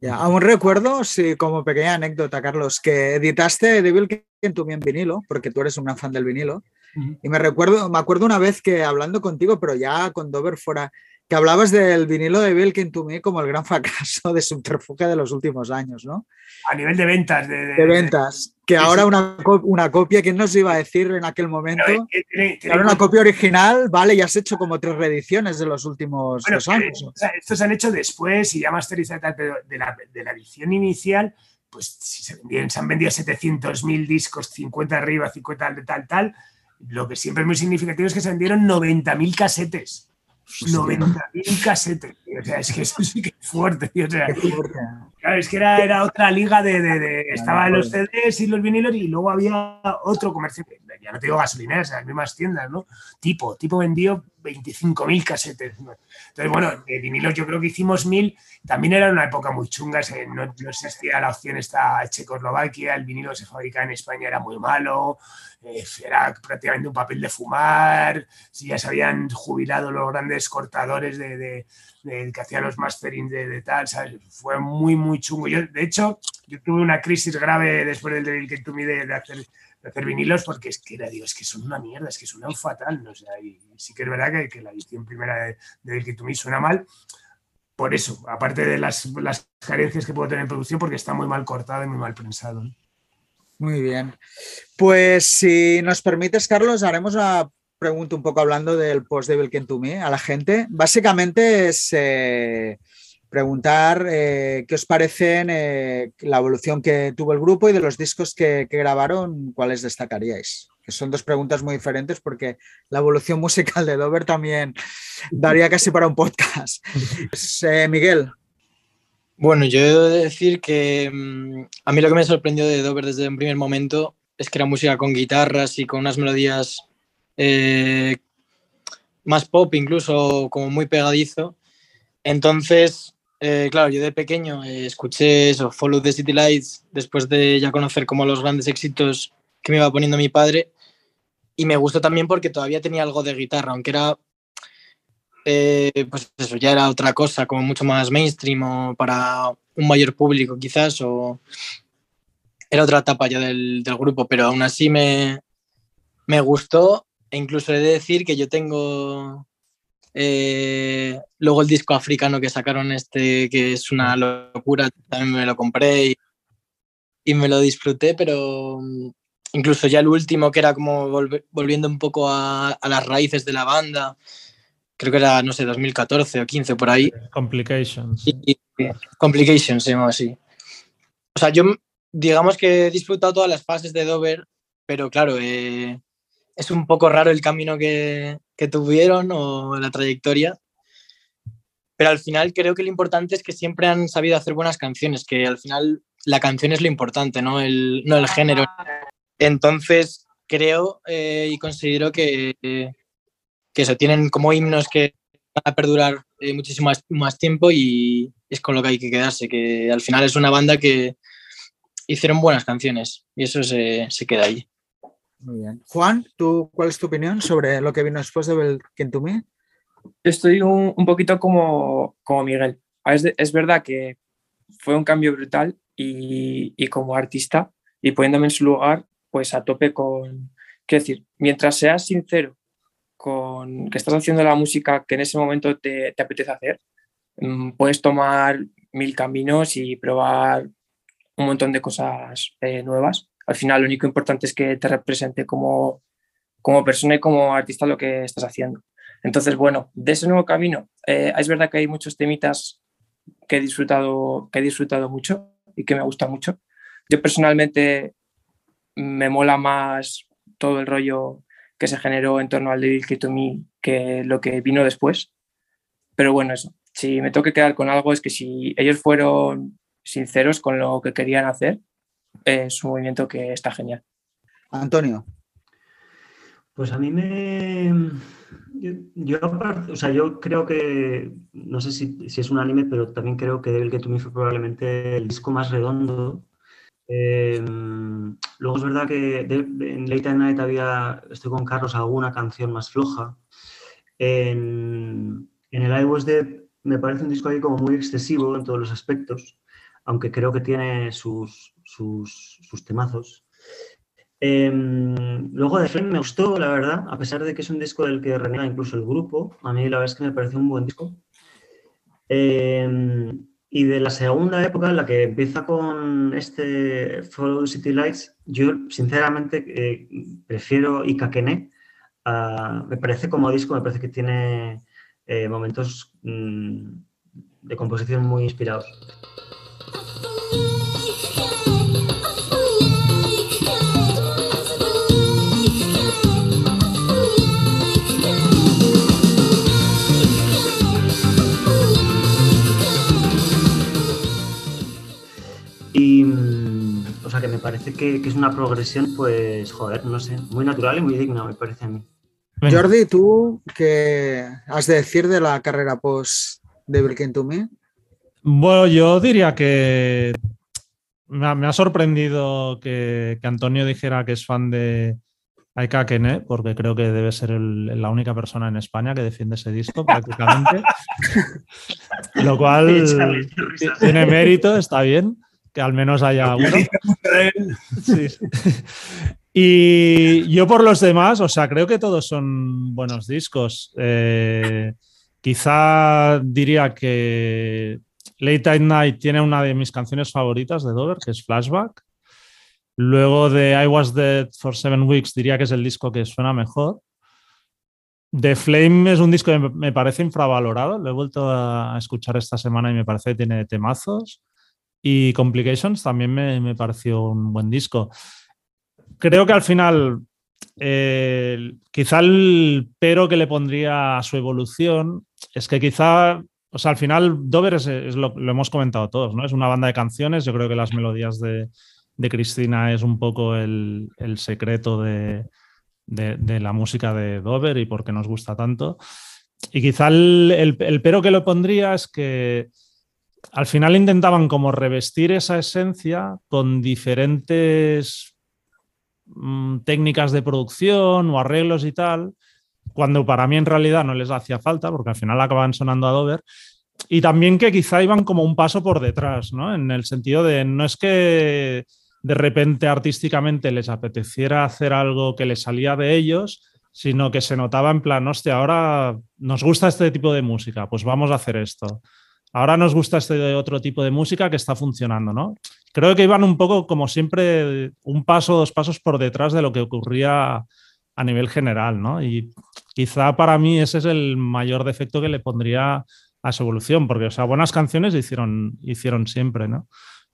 Ya, aún recuerdo, sí, como pequeña anécdota, Carlos, que editaste Devil King to en vinilo, porque tú eres un fan del vinilo. Ujú. Y me recuerdo, me acuerdo una vez que hablando contigo, pero ya con Dover fuera, que hablabas del vinilo de Devil King to Me como el gran fracaso de subterfuge de los últimos años, ¿no? A nivel de ventas, de, De ventas. Que ahora una, una copia, ¿quién nos iba a decir en aquel momento? Pero, eh, tiene- Que tiene ahora una copia original, vale, ya has hecho como tres reediciones de los últimos Bueno, dos años. sea, estos se han hecho después y ya tal, pero de la, de la edición inicial, pues si se, vendían, se han vendido 700.000 discos, 50 arriba, 50 de tal, tal. Lo que siempre es muy significativo es que se vendieron 90.000 casetes. 90.000 casetes. tío. O sea, es que eso sí que es fuerte. tío. O sea, Qué fuerte. Claro, es que era, era otra liga de, de- de- estaban los. CDs y los vinilos y luego había otro comercio, ya no te digo gasolineras, las mismas tiendas, ¿no? Tipo, tipo vendió 25.000 casetes. ¿no? Entonces, bueno, de vinilos yo creo que hicimos mil, también era una época muy chunga, no, no existía la opción esta Checoslovaquia, el vinilo se fabricaba en España, era muy malo, eh, era prácticamente un papel de fumar, si ya se habían jubilado los grandes cortadores de- que hacían los mastering de, tal, ¿sabes? Fue muy, muy chungo. Yo, de hecho, yo tuve una crisis grave después del to Me de, de hacer, de hacer vinilos porque es que digo, es que son una mierda, es que suenan fatal, ¿no? O sea, y, y sí que es verdad que, que la edición primera de, de King to Me suena mal. Por eso, aparte de las, las carencias que puedo tener en producción, porque está muy mal cortado y muy mal prensado. ¿no? Muy bien. Pues si nos permites, Carlos, haremos una pregunta un poco hablando del post Devil King to Me a la gente. Básicamente es eh, preguntar eh, qué os parecen eh, la evolución que tuvo el grupo y de los discos que, que grabaron, cuáles destacaríais. Que son dos preguntas muy diferentes porque la evolución musical de Dover también daría casi para un podcast. Pues, eh, Miguel, Bueno, yo he de decir que mm, a mí lo que me sorprendió de Dover desde un primer momento es que era música con guitarras y con unas melodías más pop, incluso como muy pegadizo. Entonces, eh, claro, yo de pequeño eh, escuché eso, Follow the City Lights, después de ya conocer como los grandes éxitos que me iba poniendo mi padre. Y me gustó también porque todavía tenía algo de guitarra, aunque era eh, pues eso ya era otra cosa, como mucho más mainstream o para un mayor público quizás, o era otra etapa ya del, del grupo, pero aún así me, me gustó e incluso he de decir que yo tengo eh, luego el disco africano que sacaron este, que es una locura, también me lo compré y, y me lo disfruté, pero mm, incluso ya el último que era como volve- volviendo un poco a, a las raíces de la banda, creo que era, no sé, 2014 o 15 por ahí. Complications. Y, y- Complications se así. O sea, yo digamos que he disfrutado todas las fases de Dover, pero claro, eh, es un poco raro el camino que, que tuvieron o la trayectoria. Pero al final creo que lo importante es que siempre han sabido hacer buenas canciones, que al final la canción es lo importante, no el, no el género. Entonces creo eh, y considero que, que eso, tienen como himnos que van a perdurar eh, muchísimo más, tiempo y es con lo que hay que quedarse, que al final es una banda que hicieron buenas canciones y eso se, se queda ahí. Muy bien. Juan, ¿tú, ¿cuál es tu opinión sobre lo que vino después de Belkin to Me? Estoy un, poquito como, como Miguel. Es, de- es verdad que fue un cambio brutal y, y como artista y poniéndome en su lugar, pues a tope con... Quiero decir, mientras seas sincero con que estás haciendo la música que en ese momento te, te apetece hacer, mm, puedes tomar mil caminos y probar un montón de cosas eh, nuevas. Al final lo único importante es que te represente como, como persona y como artista lo que estás haciendo. Entonces, bueno, de ese nuevo camino, eh, es verdad que hay muchos temitas que he disfrutado, que he disfrutado mucho y que me gusta mucho. Yo personalmente me mola más todo el rollo que se generó en torno al Devil Came to Me que lo que vino después. Pero bueno, eso. Si me tengo que quedar con algo es que si ellos fueron sinceros con lo que querían hacer, es un movimiento que está genial. Antonio. Pues a mí me. Yo, o sea, yo creo que. No sé si, si es un anime, pero también creo que Devil Get to Me fue probablemente el disco más redondo. Eh, luego es verdad que de- en Late at Night había, estoy con Carlos, alguna canción más floja. En, en el I Was Dead me parece un disco ahí como muy excesivo en todos los aspectos, aunque creo que tiene sus, sus, temazos. Em, luego de Flame me gustó, la verdad, a pesar de que es un disco del que reniega incluso el grupo. A mí la verdad es que me pareció un buen disco. Em, y de la segunda época, la que empieza con este Follow City Lights, yo sinceramente eh, prefiero Ikakene. me parece como disco, me parece que tiene eh, momentos mm, de composición muy inspirados. Parece que, que es una progresión, pues, joder, no sé, muy natural y muy digna, me parece a mí. Jordi, ¿tú qué has de decir de la carrera post de Belkin to Me? Bueno, yo diría que me ha, me ha sorprendido que, que Antonio dijera que es fan de Aika Kene, porque creo que debe ser el- la única persona en España que defiende ese disco prácticamente. Lo cual tiene mérito, está bien, que al menos haya uno. Sí. Y yo por los demás, o sea, creo que todos son buenos discos. Eh, quizá diría que Late at Night tiene una de mis canciones favoritas de Dover, que es Flashback. Luego de I Was Dead for Seven Weeks diría que es el disco que suena mejor. The Flame es un disco que me- me parece infravalorado. Lo he vuelto a escuchar esta semana y me parece que tiene temazos. Y Complications también me, me pareció un buen disco. Creo que al final, eh, quizá el pero que le pondría a su evolución es que quizá, o sea, al final Dover es, es lo, lo hemos comentado todos, ¿no? Es una banda de canciones, yo creo que las melodías de, de Cristina es un poco el, el secreto de, de- la música de Dover y por qué nos gusta tanto. Y quizá el, el- el pero que le pondría es que al final intentaban como revestir esa esencia con diferentes mm, técnicas de producción o arreglos y tal, cuando para mí en realidad no les hacía falta, porque al final acaban sonando a Dover. Y también que quizá iban como un paso por detrás, ¿no? En el sentido de no es que de repente artísticamente les apeteciera hacer algo que les salía de ellos, sino que se notaba en plan, hostia, ahora nos gusta este tipo de música, pues vamos a hacer esto. Ahora nos gusta este otro tipo de música que está funcionando, ¿no? Creo que iban un poco, como siempre, un paso, dos pasos por detrás de lo que ocurría a nivel general, ¿no? Y quizá para mí ese es el mayor defecto que le pondría a su evolución, porque, o sea, buenas canciones hicieron, hicieron siempre, ¿no?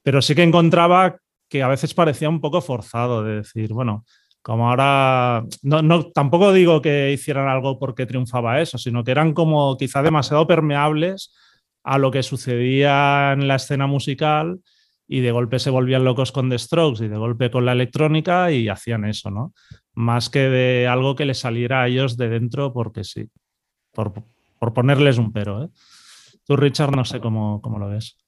Pero sí que encontraba que a veces parecía un poco forzado de decir, bueno, como ahora, no, no, tampoco digo que hicieran algo porque triunfaba eso, sino que eran como quizá demasiado permeables a lo que sucedía en la escena musical y de golpe se volvían locos con The Strokes y de golpe con la electrónica y hacían eso, ¿no? Más que de algo que les saliera a ellos de dentro porque sí, por, por ponerles un pero, ¿eh? Tú, Richard, no sé cómo, cómo lo ves.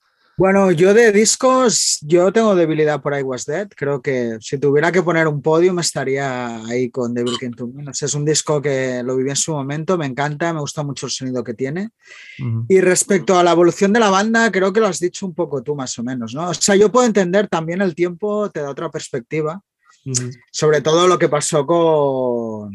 Bueno, yo de discos, yo tengo debilidad por I Was Dead. Creo que si tuviera que poner un podio, me estaría ahí con Devil Came to Me. Es un disco que lo viví en su momento, me encanta, me gusta mucho el sonido que tiene. Ujú. Y respecto a la evolución de la banda, creo que lo has dicho un poco tú, más o menos, ¿no? O sea, yo puedo entender también el tiempo, te da otra perspectiva, Ujú. sobre todo lo que pasó con,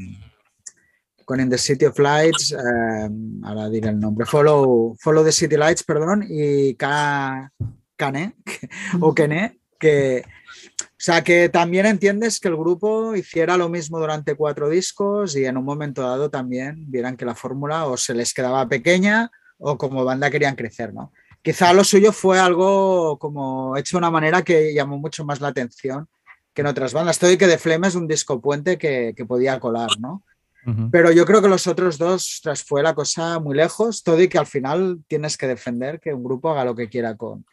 con In the City of Lights, eh, ahora diré el nombre, Follow, Follow the City Lights, perdón, y Ka- Kane, o Kene, que, o sea, que también entiendes que el grupo hiciera lo mismo durante cuatro discos y en un momento dado también vieran que la fórmula o se les quedaba pequeña o como banda querían crecer, ¿no? Quizá lo suyo fue algo como hecho de una manera que llamó mucho más la atención que en otras bandas. Todo y que The Flame es un disco puente que, que podía colar, ¿no? Pero yo creo que los otros dos, tras fue la cosa muy lejos, todo y que al final tienes que defender que un grupo haga lo que quiera con,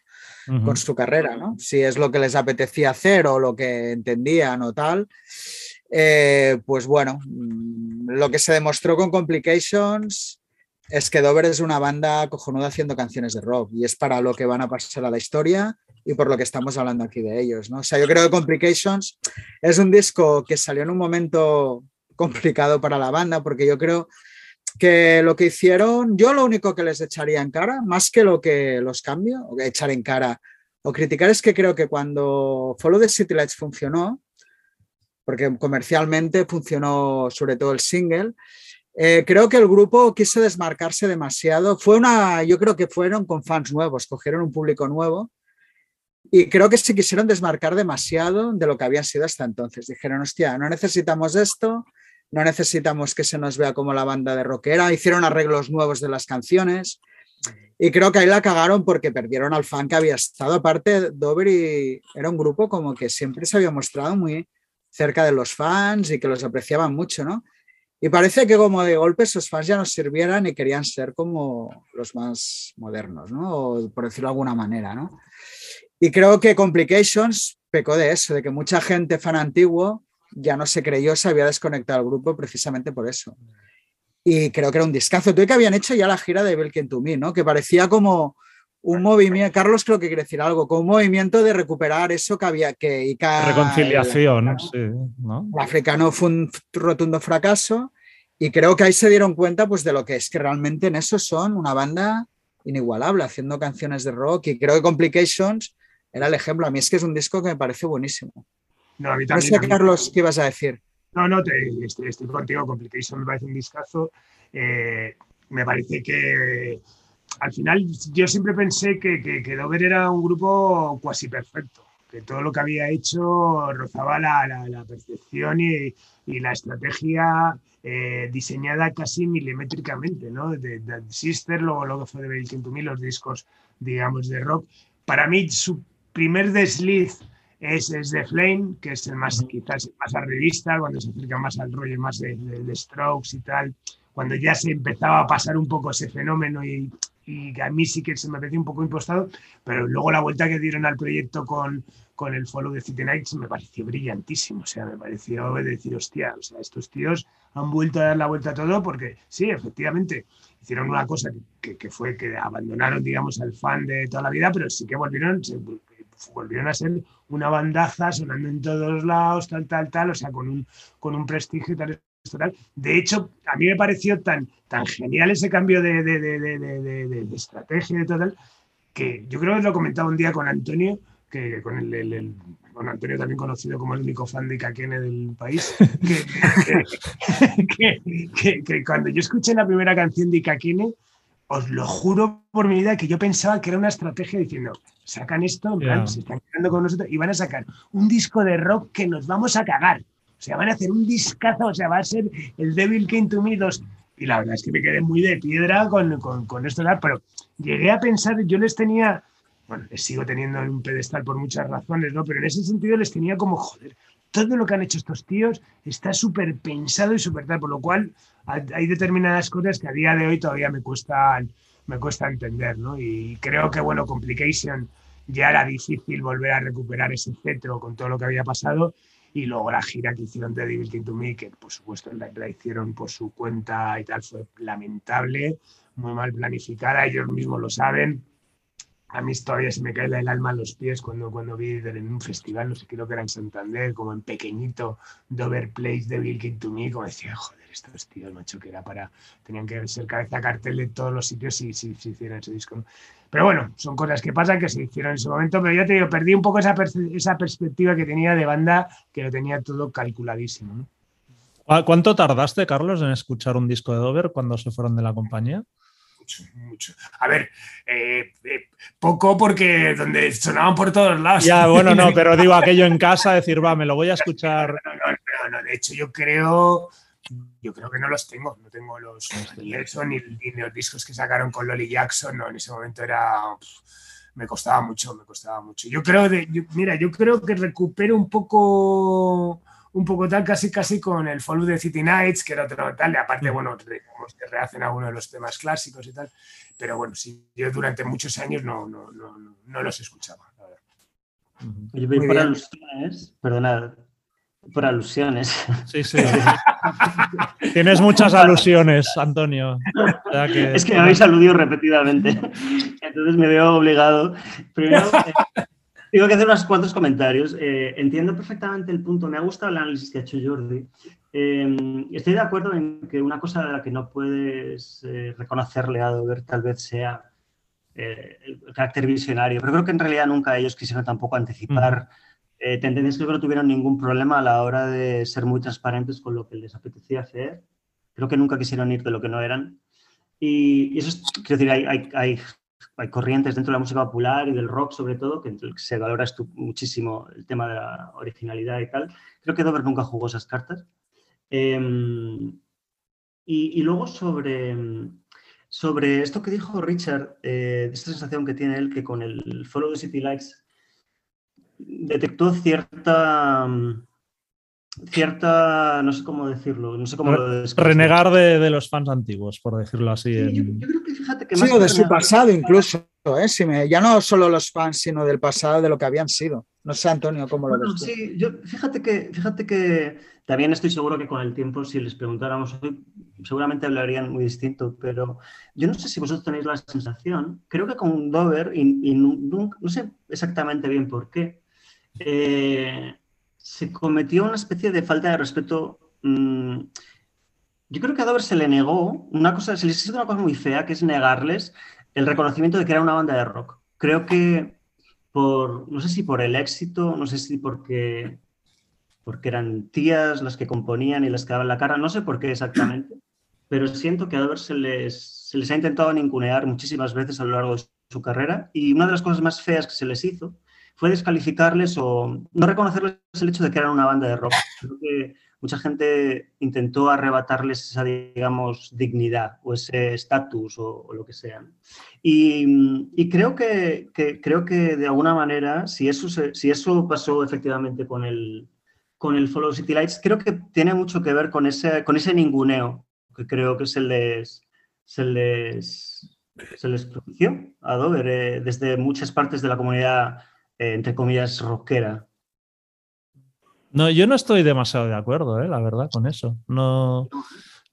con su carrera, ¿no? Si es lo que les apetecía hacer o lo que entendían o tal. Eh, pues bueno, mm, lo que se demostró con Complications es que Dover es una banda cojonuda haciendo canciones de rock y es para lo que van a pasar a la historia y por lo que estamos hablando aquí de ellos, ¿no? O sea, yo creo que Complications es un disco que salió en un momento complicado para la banda porque yo creo que lo que hicieron, yo lo único que les echaría en cara, más que lo que los cambio, o echar en cara o criticar, es que creo que cuando Follow the City Lights funcionó, porque comercialmente funcionó sobre todo el single, eh, creo que el grupo quiso desmarcarse demasiado. Fue una, yo creo que fueron con fans nuevos, cogieron un público nuevo y creo que se quisieron desmarcar demasiado de lo que habían sido hasta entonces. Dijeron, hostia, no necesitamos esto, no necesitamos que se nos vea como la banda de rockera. Hicieron arreglos nuevos de las canciones y creo que ahí la cagaron porque perdieron al fan que había estado. Aparte, Dover y- era un grupo como que siempre se había mostrado muy cerca de los fans y que los apreciaban mucho, ¿no? Y parece que como de golpe esos fans ya no sirvieran y querían ser como los más modernos, ¿no? O por decirlo de alguna manera, ¿no? Y creo que Complications pecó de eso, de que mucha gente fan antiguo ya no se creyó, se había desconectado al grupo precisamente por eso. Y creo que era un discazo. Tú que habían hecho ya la gira de Belkin to Me, ¿no? Que parecía como un movimiento, Carlos creo que quiere decir algo, como un movimiento de recuperar eso que había que... Ica- Reconciliación, el- sí, ¿no? el africano fue un rotundo fracaso y creo que ahí se dieron cuenta pues de lo que es que realmente en eso son una banda inigualable haciendo canciones de rock y creo que Complications era el ejemplo. A mí es que es un disco que me parece buenísimo. No, a mí No también. sé, a mí- Carlos, ¿qué ibas a decir? No, no, te- estoy, estoy contigo. Complication me parece un discazo. Eh, me parece que al final yo siempre pensé que, que, que Dover era un grupo cuasi perfecto, que todo lo que había hecho rozaba la, la- la perfección y, y la estrategia eh, diseñada casi milimétricamente, ¿no? De, de Sister, luego lo que fue de Breaking to Me, los discos, digamos, de rock. Para mí, su primer desliz es, es The Flame, que es el más, quizás el más arribista, cuando se acerca más al rollo más de, de- de Strokes y tal, cuando ya se empezaba a pasar un poco ese fenómeno y, y a mí sí que se me pareció un poco impostado, pero luego la vuelta que dieron al proyecto con, con el Follow de City Nights me pareció brillantísimo, o sea, me pareció de decir, hostia, o sea, estos tíos han vuelto a dar la vuelta a todo porque sí, efectivamente, hicieron una cosa que, que- que fue que abandonaron, digamos, al fan de toda la vida, pero sí que volvieron, se volvieron a ser una bandaza sonando en todos lados, tal, tal, tal, o sea, con un, con un prestigio tal, tal. De hecho, a mí me pareció tan, tan genial ese cambio de, de, de, de, estrategia y total, que yo creo que lo comentaba un día con Antonio, que con el, el- Antonio también conocido como el único fan de Kakene del país, que cuando yo escuché la primera canción de Kakene, os lo juro por mi vida que yo pensaba que era una estrategia diciendo, sacan esto, en plan, Ya. se están quedando con nosotros y van a sacar un disco de rock que nos vamos a cagar. O sea, van a hacer un discazo, o sea, va a ser el Devil Came to Me 2. Y la verdad es que me quedé muy de piedra con, con, con esto, pero llegué a pensar, yo les tenía, bueno, les sigo teniendo en un pedestal por muchas razones, ¿no? Pero en ese sentido les tenía como, joder, todo lo que han hecho estos tíos está súper pensado y súper tal, por lo cual hay determinadas cosas que a día de hoy todavía me cuestan, me cuesta entender, ¿no? Y creo que, bueno, Complication ya era difícil volver a recuperar ese cetro con todo lo que había pasado. Y luego la gira que hicieron de King to Me, que por supuesto la, la hicieron por su cuenta y tal, fue lamentable, muy mal planificada, ellos mismos lo saben. A mí todavía se me cae el alma a los pies cuando, cuando vi en un festival, no sé, creo que era en Santander, como en pequeñito, Dover Place de Bill King to Me, como decía, joder, estos tíos, macho, que era para, tenían que ser cabeza cartel de todos los sitios si, si, hicieran ese disco. Pero bueno, son cosas que pasan, que se hicieron en su momento, pero yo te digo, perdí un poco esa, esa perspectiva que tenía de banda, que lo tenía todo calculadísimo. ¿no? ¿Cu- ¿Cuánto tardaste, Carlos, en escuchar un disco de Dover cuando se fueron de la compañía? Mucho, mucho. A ver, eh, eh, poco porque donde sonaban por todos lados. Ya, bueno, no, pero digo aquello en casa, decir, va, me lo voy a escuchar. No, no, no, no, de hecho yo creo, yo creo que no los tengo, no tengo los ni eso ni, ni los discos que sacaron con Lolly Jackson, no, en ese momento era, me costaba mucho, me costaba mucho. Yo creo, de, yo- mira, yo creo que recupero un poco, un poco tal, casi casi con el Follow the City Nights, que era otro tal, y aparte, bueno, re- como que rehacen algunos de los temas clásicos y tal, pero bueno, sí, yo durante muchos años no, no, no, no, no los escuchaba. la verdad. Muy por bien. alusiones, perdonad, por alusiones. Sí, sí. Tienes muchas alusiones, Antonio. O sea que- Es que me habéis aludido repetidamente, entonces me veo obligado. Primero, eh, tengo que hacer unos cuantos comentarios. Eh, entiendo perfectamente el punto, me ha gustado el análisis que ha hecho Jordi. Eh, estoy de acuerdo en que una cosa de la que no puedes eh, reconocerle a Dover tal vez sea eh, el carácter visionario, pero creo que en realidad nunca ellos quisieron tampoco anticipar eh, tendencias que no tuvieron ningún problema a la hora de ser muy transparentes con lo que les apetecía hacer. Creo que nunca quisieron ir de lo que no eran. Y, y eso es, quiero decir, hay, hay, hay, hay corrientes dentro de la música popular y del rock sobre todo, que se valora muchísimo el tema de la originalidad y tal. Creo que Dover nunca jugó esas cartas. Eh, y, y luego sobre, sobre esto que dijo Richard, eh, esta sensación que tiene él que con el Follow the City Lights detectó cierta cierta no sé cómo decirlo no sé cómo lo describir. Renegar de, de los fans antiguos, por decirlo así. Sí, yo, en- yo creo que fíjate que Sí, más o que de su pasado incluso, ¿eh? Si me- ya no solo los fans, sino del pasado, de lo que habían sido. No sé, Antonio, cómo lo Bueno, ves tú. sí, yo, fíjate que, fíjate que también estoy seguro que con el tiempo, si les preguntáramos hoy, seguramente hablarían muy distinto, pero yo no sé si vosotros tenéis la sensación, creo que con Dover, y, y no sé exactamente bien por qué, eh, se cometió una especie de falta de respeto. mm, yo creo que a Dover se le negó una cosa, se les hizo una cosa muy fea, que es negarles el reconocimiento de que era una banda de rock. Creo que por, no sé si por el éxito, no sé si porque, porque eran tías las que componían y les quedaban la cara, no sé por qué exactamente, pero siento que a Dover se les, se les ha intentado ningunear muchísimas veces a lo largo de su carrera y una de las cosas más feas que se les hizo fue descalificarles o no reconocerles el hecho de que eran una banda de rock. Creo que mucha gente intentó arrebatarles esa, digamos, dignidad o ese estatus o, lo que sea. Y, creo, que, creo que de alguna manera, si eso, si eso pasó efectivamente con el, con el Follow City Lights, creo que tiene mucho que ver con ese, con ese ninguneo que creo que se les, se les, se les propició a Dover eh, desde muchas partes de la comunidad, eh, entre comillas, rockera. No, yo no estoy demasiado de acuerdo, eh, la verdad, con eso. No,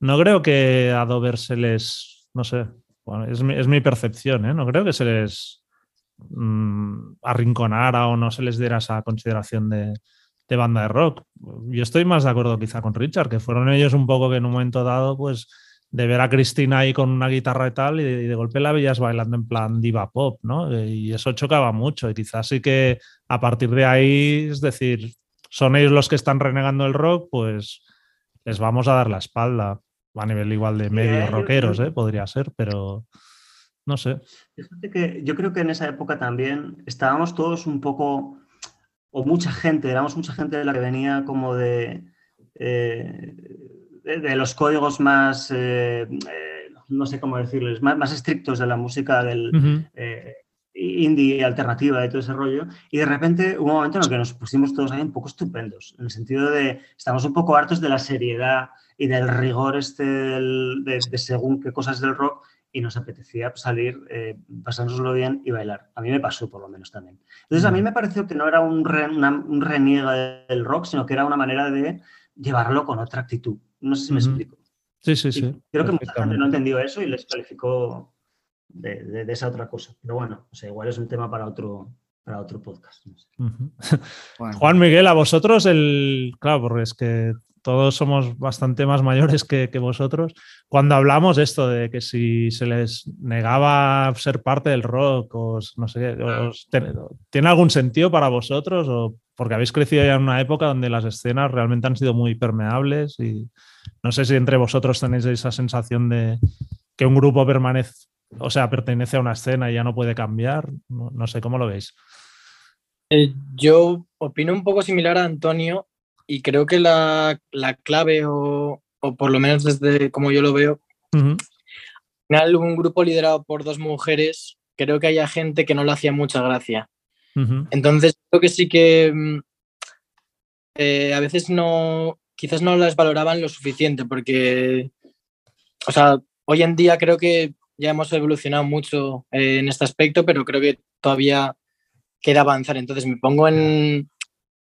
no creo que a Dover se les, no sé, bueno, es, mi, percepción, ¿eh? no creo que se les mm, arrinconara o no se les diera esa consideración de, de banda de rock. Yo estoy más de acuerdo quizá con Richard, que fueron ellos un poco que en un momento dado, pues, de ver a Cristina ahí con una guitarra y tal, y de, y de golpe la veías bailando en plan diva pop, ¿no? Y eso chocaba mucho. Y quizás sí que a partir de ahí, es decir, son ellos los que están renegando el rock, pues les vamos a dar la espalda. A nivel igual de Sí, medios eh, rockeros, ¿eh? podría ser, pero no sé. Fíjate que yo creo que en esa época también estábamos todos un poco, o mucha gente, éramos mucha gente de la que venía como de, eh, de, de los códigos más, eh, eh, no sé cómo decirles, más, más estrictos de la música del eh, indie alternativa y todo ese rollo. Y de repente hubo un momento en el que nos pusimos todos ahí un poco estupendos, en el sentido de estamos un poco hartos de la seriedad y del rigor este del- de, de según qué cosas del rock y nos apetecía salir, pasárnoslo bien y bailar. A mí me pasó por lo menos también. Entonces a mí me pareció que no era un, re- una- un reniega del rock, sino que era una manera de llevarlo con otra actitud. No sé si me explico. Sí, sí, Y sí. creo que mucha gente no entendió eso y les calificó de, de- de esa otra cosa. Pero bueno, o sea, igual es un tema para otro, para otro podcast. no sé. Ujú. Bueno, Juan Miguel, a vosotros el. Claro, porque es que todos somos bastante más mayores que, que vosotros. Cuando hablamos de esto de que si se les negaba ser parte del rock, os, no sé, qué, os- ¿tiene- ¿tiene algún sentido para vosotros? O porque habéis crecido ya en una época donde las escenas realmente han sido muy permeables y no sé si entre vosotros tenéis esa sensación de que un grupo permanece, o sea, pertenece a una escena y ya no puede cambiar. No, no sé cómo lo veis. Eh, yo opino un poco similar a Antonio y creo que la, la clave, o, o por lo menos desde como yo lo veo, Ujú, al final un grupo liderado por dos mujeres, creo que haya gente que no le hacía mucha gracia. Entonces, creo que sí que mm, eh, a veces no, quizás no las valoraban lo suficiente porque, o sea, hoy en día creo que ya hemos evolucionado mucho eh, en este aspecto, pero creo que todavía queda avanzar. Entonces, me pongo en,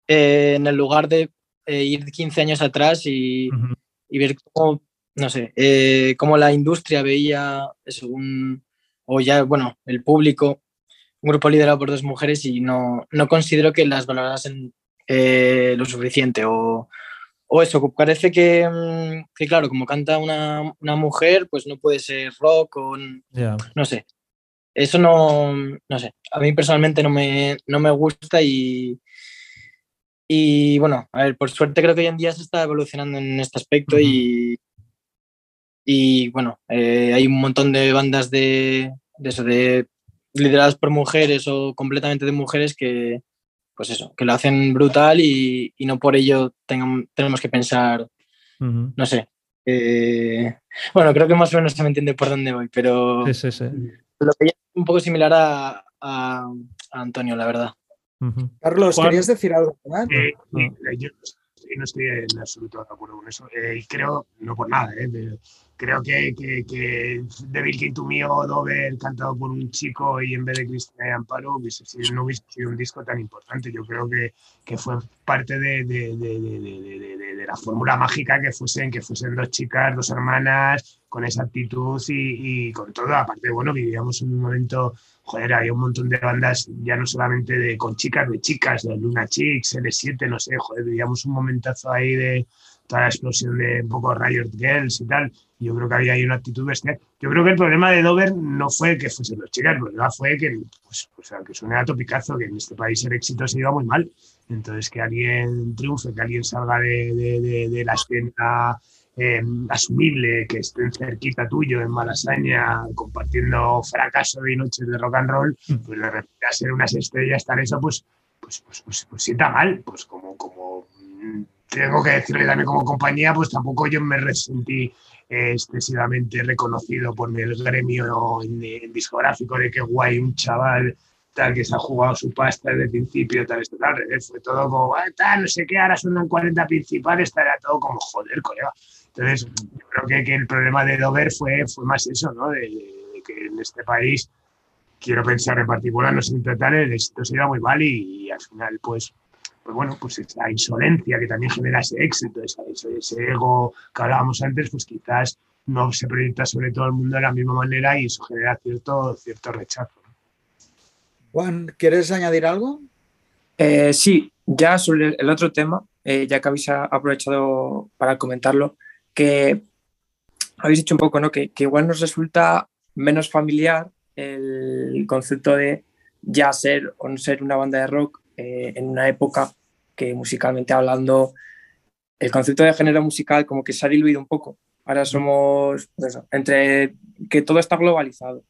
eh, en el lugar de ir 15 años atrás y, y ver cómo, no sé, cómo la industria veía eso, un- o ya, bueno, el público, un grupo liderado por dos mujeres y no, no considero que las valorasen eh, lo suficiente. O, o eso, parece que, mm, que, claro, como canta una, una mujer, pues no puede ser rock o no sé. Eso no, no sé. A mí personalmente no me, no me gusta y, y bueno, a ver, por suerte creo que hoy en día se está evolucionando en este aspecto y, y bueno, eh, hay un montón de bandas de, de eso, de lideradas por mujeres o completamente de mujeres que, pues eso, que lo hacen brutal y, y no por ello tengan- tenemos que pensar, no sé. eh, bueno, creo que más o menos se me entiende por dónde voy, pero Sí, sí, sí. lo veía un poco similar a, a- a Antonio, la verdad. Carlos, ¿querías decir algo? más? Eh, y- yo no estoy en absoluto de acuerdo con eso. Eh, creo, no por nada, eh, creo que, que, que Devil King to Me o Dover cantado por un chico y en vez de Cristina Amparo hubiese sido- no hubiese sido un disco tan importante. Yo creo que, que fue parte de- de- de- de la fórmula mágica que fuesen, que fuesen dos chicas, dos hermanas, con esa actitud y, y con todo. Aparte, bueno, vivíamos en un momento joder, había un montón de bandas, ya no solamente de con chicas, de chicas, de Luna Chicks, L7, no sé, joder, vivíamos un momentazo ahí de toda la explosión de un poco Riot Girls y tal. Yo creo que había ahí una actitud bestial. Yo creo que el problema de Dover no fue que fuesen dos chicas, el problema fue que, pues, pues, aunque suene a topicazo, que en este país el éxito se iba muy mal. Entonces, que alguien triunfe, que alguien salga de, de- de- de la escena eh, asumible, que estén cerquita tuyo en Malasaña, compartiendo fracaso y noches de rock and roll, pues de repente a ser unas estrellas tan eso, pues, pues, pues, pues, pues sienta mal, pues como, como mm, tengo que decirle también como compañía, pues tampoco yo me resentí eh, excesivamente reconocido por el gremio en, en discográfico de que guay un chaval tal que se ha jugado su pasta desde el principio, tal, esto, tal, fue todo como, ah, tal, no sé qué, ahora suenan 40 principales, tal, era todo como, joder, colega. Entonces, yo creo que, que el problema de Dover fue, fue más eso, ¿no? De, de- de que en este país, quiero pensar en particular, no sé tal, el éxito se iba muy mal y, al final, pues, pues bueno, pues esa insolencia que también genera ese éxito, ese, ese ego que hablábamos antes, pues quizás no se proyecta sobre todo el mundo de la misma manera y eso genera cierto, cierto rechazo. Juan, ¿quieres añadir algo? Eh, sí, ya sobre el otro tema, eh, ya que habéis aprovechado para comentarlo, que habéis dicho un poco, ¿no? Que, que igual nos resulta menos familiar el concepto de ya ser o no ser una banda de rock eh, en una época que musicalmente hablando el concepto de género musical como que se ha diluido un poco. Ahora somos, pues entre que todo está globalizado,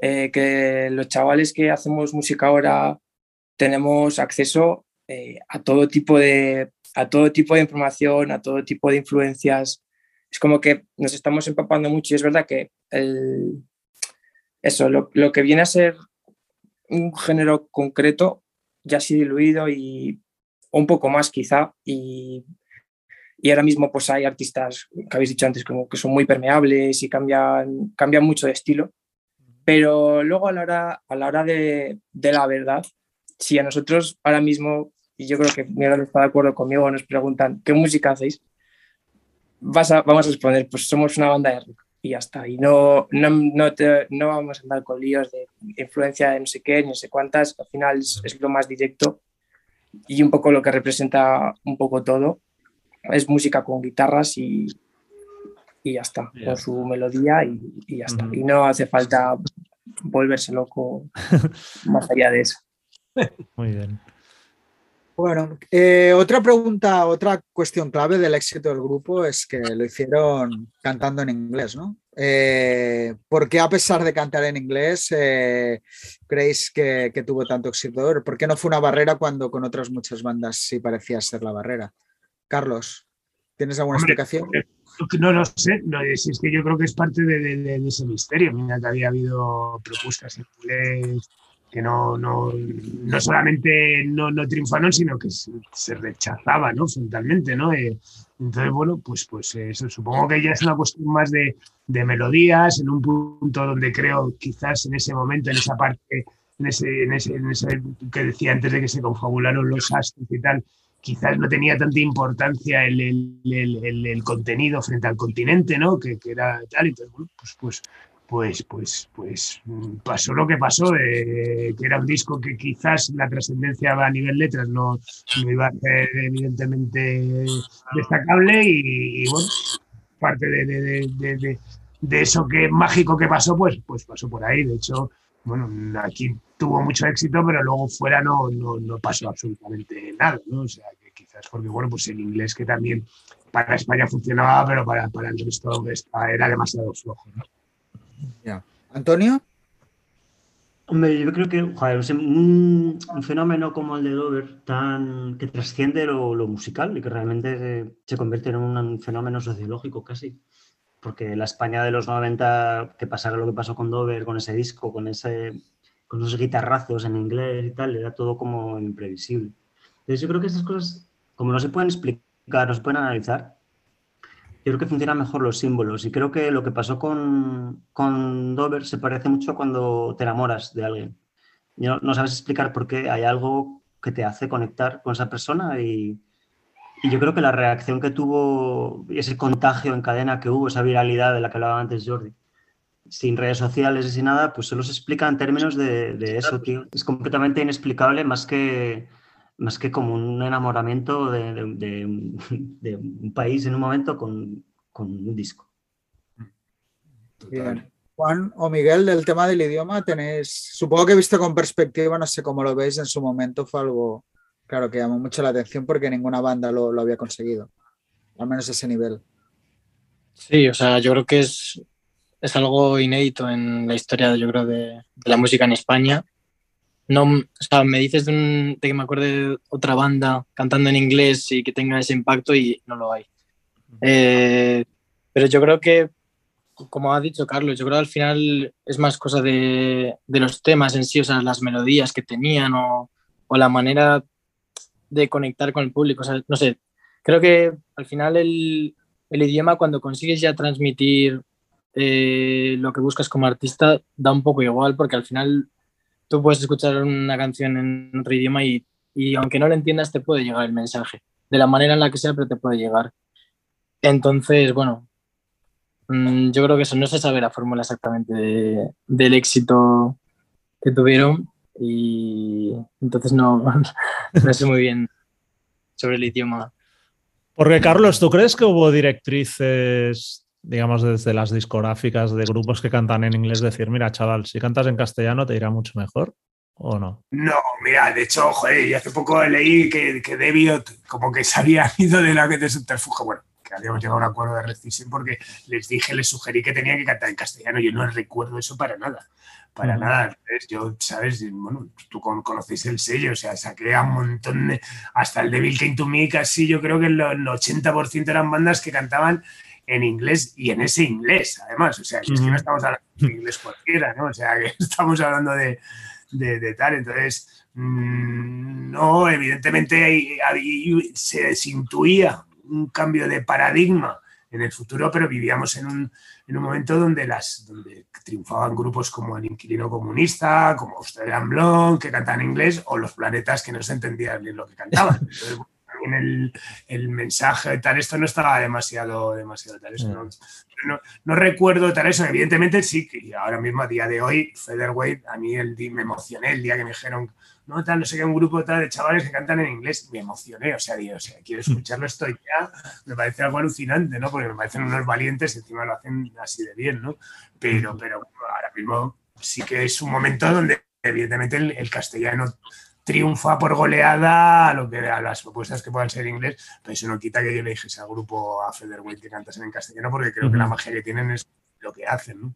eh, que los chavales que hacemos música ahora tenemos acceso eh, a todo tipo de a todo tipo de información, a todo tipo de influencias. Es como que nos estamos empapando mucho y es verdad que el, eso, lo, lo que viene a ser un género concreto ya se ha diluido y un poco más quizá y, y ahora mismo pues hay artistas que habéis dicho antes como que son muy permeables y cambian, cambian mucho de estilo pero luego a la hora, a la hora de, de la verdad, si a nosotros ahora mismo, y yo creo que Miguel está de acuerdo conmigo, nos preguntan qué música hacéis, vas a- vamos a responder, pues somos una banda de rock. y ya está. Y no, no, no, te- no vamos a andar con líos de influencia de no sé qué, ni no sé cuántas. Al final es, es lo más directo y un poco lo que representa un poco todo. Es música con guitarras y, y ya está, Ya con su melodía y, y ya está. Ujú. Y no hace falta volverse loco más allá de eso. Muy bien. Bueno, eh, otra pregunta, otra cuestión clave del éxito del grupo es que lo hicieron cantando en inglés, ¿no? Eh, ¿Por qué a pesar de cantar en inglés eh, creéis que, que tuvo tanto éxito? ¿Por qué no fue una barrera cuando con otras muchas bandas sí parecía ser la barrera? Carlos, ¿tienes alguna Hombre, explicación? No lo sé, no, es que yo creo que es parte de, de- de- de ese misterio. Mira que había habido propuestas en inglés que no, no, no solamente no, no triunfaron, sino que se, rechazaban ¿no? frontalmente. ¿no? Eh, entonces, bueno, pues, pues eso, supongo que ya es una cuestión más de, de melodías, en un punto donde creo quizás en ese momento, en esa parte, en ese, en ese, en ese que decía antes de que se confabularon los astros y tal, quizás no tenía tanta importancia el- el- el- el contenido frente al continente, ¿no? Que, que era tal, entonces, bueno, pues, pues, pues, pues, pues mm, pasó lo que pasó, eh, que era un disco que quizás la trascendencia a nivel letras no, iba a ser evidentemente destacable y, bueno, parte de, eso que mágico que pasó, pues, pues pasó por ahí. De hecho, bueno, aquí tuvo mucho éxito, pero luego fuera no, pasó absolutamente nada, ¿no? O sea, que quizás porque, bueno, pues el inglés que también para España funcionaba, pero para, para el resto era demasiado flojo, ¿no? Antonio, Hombre, yo creo que joder, un, un fenómeno como el de Dover, tan, que trasciende lo, lo musical y que realmente se, convierte en un, un fenómeno sociológico casi. Porque la España de los 90, que pasara lo que pasó con Dover, con ese disco, con, ese, con esos guitarrazos en inglés y tal, era todo como imprevisible. Entonces yo creo que esas cosas, como no se pueden explicar, no se pueden analizar, yo creo que funcionan mejor los símbolos y creo que lo que pasó con, con Dover se parece mucho cuando te enamoras de alguien. Y No, no sabes explicar por qué hay algo que te hace conectar con esa persona y, y yo creo que la reacción que tuvo, ese contagio en cadena que hubo, esa viralidad de la que hablaba antes Jordi, sin redes sociales y sin nada, pues solo se explica en términos de, de eso, tío. Es completamente inexplicable más que, más que como un enamoramiento de, de- de- de un país en un momento con, con un disco. Bien. Juan o Miguel, del tema del idioma, tenéis, supongo que visto con perspectiva, no sé cómo lo veis, en su momento fue algo, claro, que llamó mucho la atención porque ninguna banda lo, lo había conseguido, al menos ese nivel. Sí, o sea, yo creo que es, es algo inédito en la historia, yo creo, de, de la música en España. No, o sea, me dices de, un, de que me acuerde de otra banda cantando en inglés y que tenga ese impacto y no lo hay. Eh, pero yo creo que, como ha dicho Carlos, yo creo que al final es más cosa de, de los temas en sí, o sea, las melodías que tenían o, o la manera de conectar con el público. O sea, no sé, creo que al final el, el idioma cuando consigues ya transmitir eh, lo que buscas como artista da un poco igual porque al final tú puedes escuchar una canción en otro idioma y, y aunque no lo entiendas te puede llegar el mensaje de la manera en la que sea pero te puede llegar. Entonces bueno mm, yo creo que eso no se sabe la fórmula exactamente de- del éxito que tuvieron y entonces no, no sé muy bien sobre el idioma. Porque, Carlos, ¿tú crees que hubo directrices, digamos, desde las discográficas de grupos que cantan en inglés, decir, mira, chaval, si cantas en castellano te irá mucho mejor? ¿O no? No, mira, de hecho, joder, yo hace poco leí que, que Deviot como que se había ido de la de subterfugio, bueno, que habíamos llegado a un acuerdo de rescisión porque les dije, les sugerí que tenía que cantar en castellano. Yo no recuerdo eso para nada, para Ujú. nada. Entonces, Yo, sabes, bueno, tú con- conocéis el sello, o sea, saqué a un montón de, hasta el Devil Came to Me, casi yo creo que el 80% eran bandas que cantaban en inglés y en ese inglés, además. O sea, que es que no estamos hablando de inglés cualquiera, ¿no? O sea, que estamos hablando de, de, de tal. Entonces, mm, no, evidentemente hay- hay- se, se intuía un cambio de paradigma en el futuro, pero vivíamos en un, en un momento donde, las, donde triunfaban grupos como el Inquilino Comunista, como Australian Blonde, que cantaban inglés, o los planetas que no se entendían bien lo que cantaban. Entonces, también el, el mensaje, tal, esto no estaba demasiado, demasiado tal. Eso, Mm. no, no, no recuerdo tal eso, evidentemente sí, que ahora mismo a día de hoy, Featherweight, a mí el, me emocioné el día que me dijeron, no, tal, no sé qué, un grupo tal de chavales que cantan en inglés, me emocioné, o sea, digo, o sea, quiero escucharlo, estoy ya, me parece algo alucinante, ¿no? Porque me parecen unos valientes y encima lo hacen así de bien, ¿no? Pero, pero ahora mismo sí que es un momento donde evidentemente el, el castellano triunfa por goleada a lo que a las propuestas que puedan ser en inglés, pero eso no quita que yo le dijese al grupo a Featherweight que cantasen en castellano porque creo que la magia que tienen es lo que hacen, ¿no?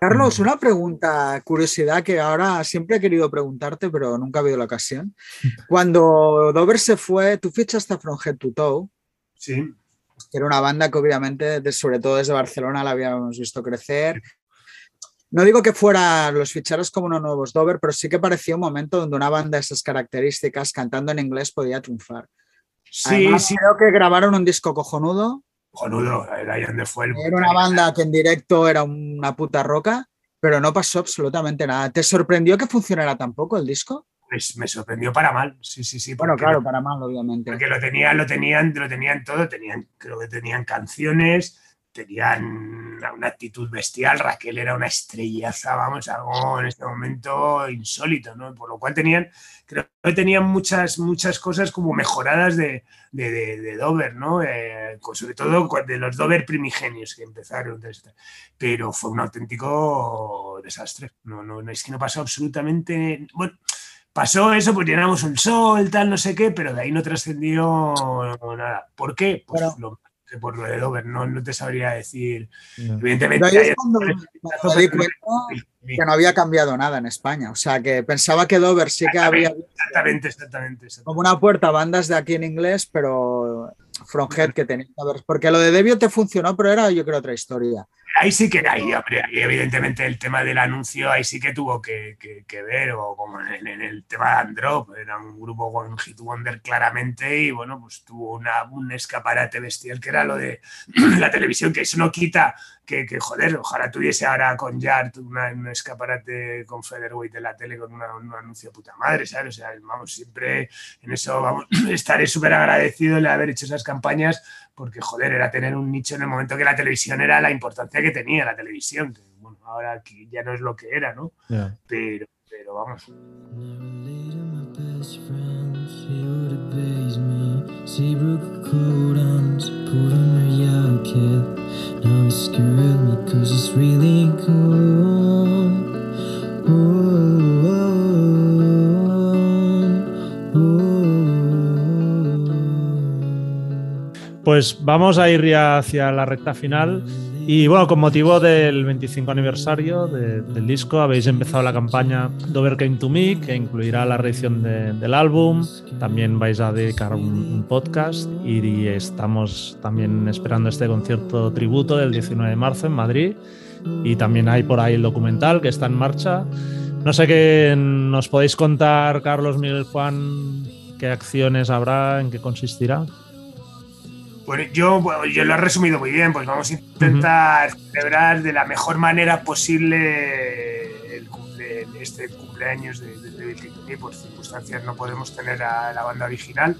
Carlos, una pregunta, curiosidad que ahora siempre he querido preguntarte, pero nunca ha habido la ocasión. Cuando Dover se fue, tú fichaste a From Head to Toe, Sí, que era una banda que obviamente, de- sobre todo desde Barcelona, la habíamos visto crecer. No digo que fuera los ficharos como unos nuevos Dover, pero sí que parecía un momento donde una banda de esas características cantando en inglés podía triunfar. sí, Además, sí. creo que grabaron un disco cojonudo. Cojonudo, ahí donde fue el. Era una banda que en directo era una puta roca, pero no pasó absolutamente nada. ¿Te sorprendió que funcionara tan poco el disco? Pues me sorprendió para mal, sí, sí, sí. Bueno, claro, lo- para mal, obviamente. Porque lo tenían, lo tenían, lo tenían todo, tenían, creo que tenían canciones, tenían una, actitud bestial, Raquel era una estrellaza, vamos, algo en este momento insólito, ¿no? Por lo cual tenían, creo que tenían muchas, muchas cosas como mejoradas de, de, de- de Dover, ¿no? Eh, sobre todo de los Dover primigenios que empezaron, pero fue un auténtico desastre. No, no, no, es que no pasó absolutamente, bueno, pasó eso, pues llenamos un sol, tal, no sé qué, pero de ahí no trascendió nada. ¿Por qué? Pues Pero- lo- por lo de Dover, no, no te sabría decir. No. Evidentemente, Pero ahí es cuando, me di cuenta que no había cambiado nada en España. O sea, que pensaba que Dover sí que había Exactamente, exactamente. exactamente. como una puerta a bandas de aquí en inglés, pero From Head que tenía que. Porque lo de Debio te funcionó, pero era yo creo otra historia. Ahí sí que ahí, hombre, ahí evidentemente el tema del anuncio ahí sí que tuvo que, que- ver, o como en, el tema de Androp, era un grupo con Hit Wonder claramente, y bueno, pues tuvo una, un escaparate bestial que era lo de la televisión, que eso no quita que, que, joder, ojalá tuviese ahora con Yard una- un escaparate con Featherweight en la tele con un anuncio puta madre, ¿sabes? O sea, vamos, siempre en eso vamos, estaré súper agradecido de haber hecho esas campañas porque, joder, era tener un nicho en el momento que la televisión era la importancia que tenía la televisión. que, bueno, ahora aquí ya no es lo que era, ¿no? Pero, pero vamos. Pues vamos a ir ya hacia la recta final. Y bueno, con motivo del 25 aniversario de- del disco, habéis empezado la campaña Dover Came to Me, que incluirá la reedición de- del álbum. También vais a dedicar un, podcast y estamos también esperando este concierto tributo del 19 de marzo en Madrid. Y también hay por ahí el documental que está en marcha. No sé qué nos podéis contar, Carlos, Miguel, Juan, qué acciones habrá, en qué consistirá. Bueno, yo, bueno, yo lo he resumido muy bien, pues vamos a intentar celebrar de la mejor manera posible el cumple- este cumpleaños de, de David Clinton. Por circunstancias no podemos tener a la banda original,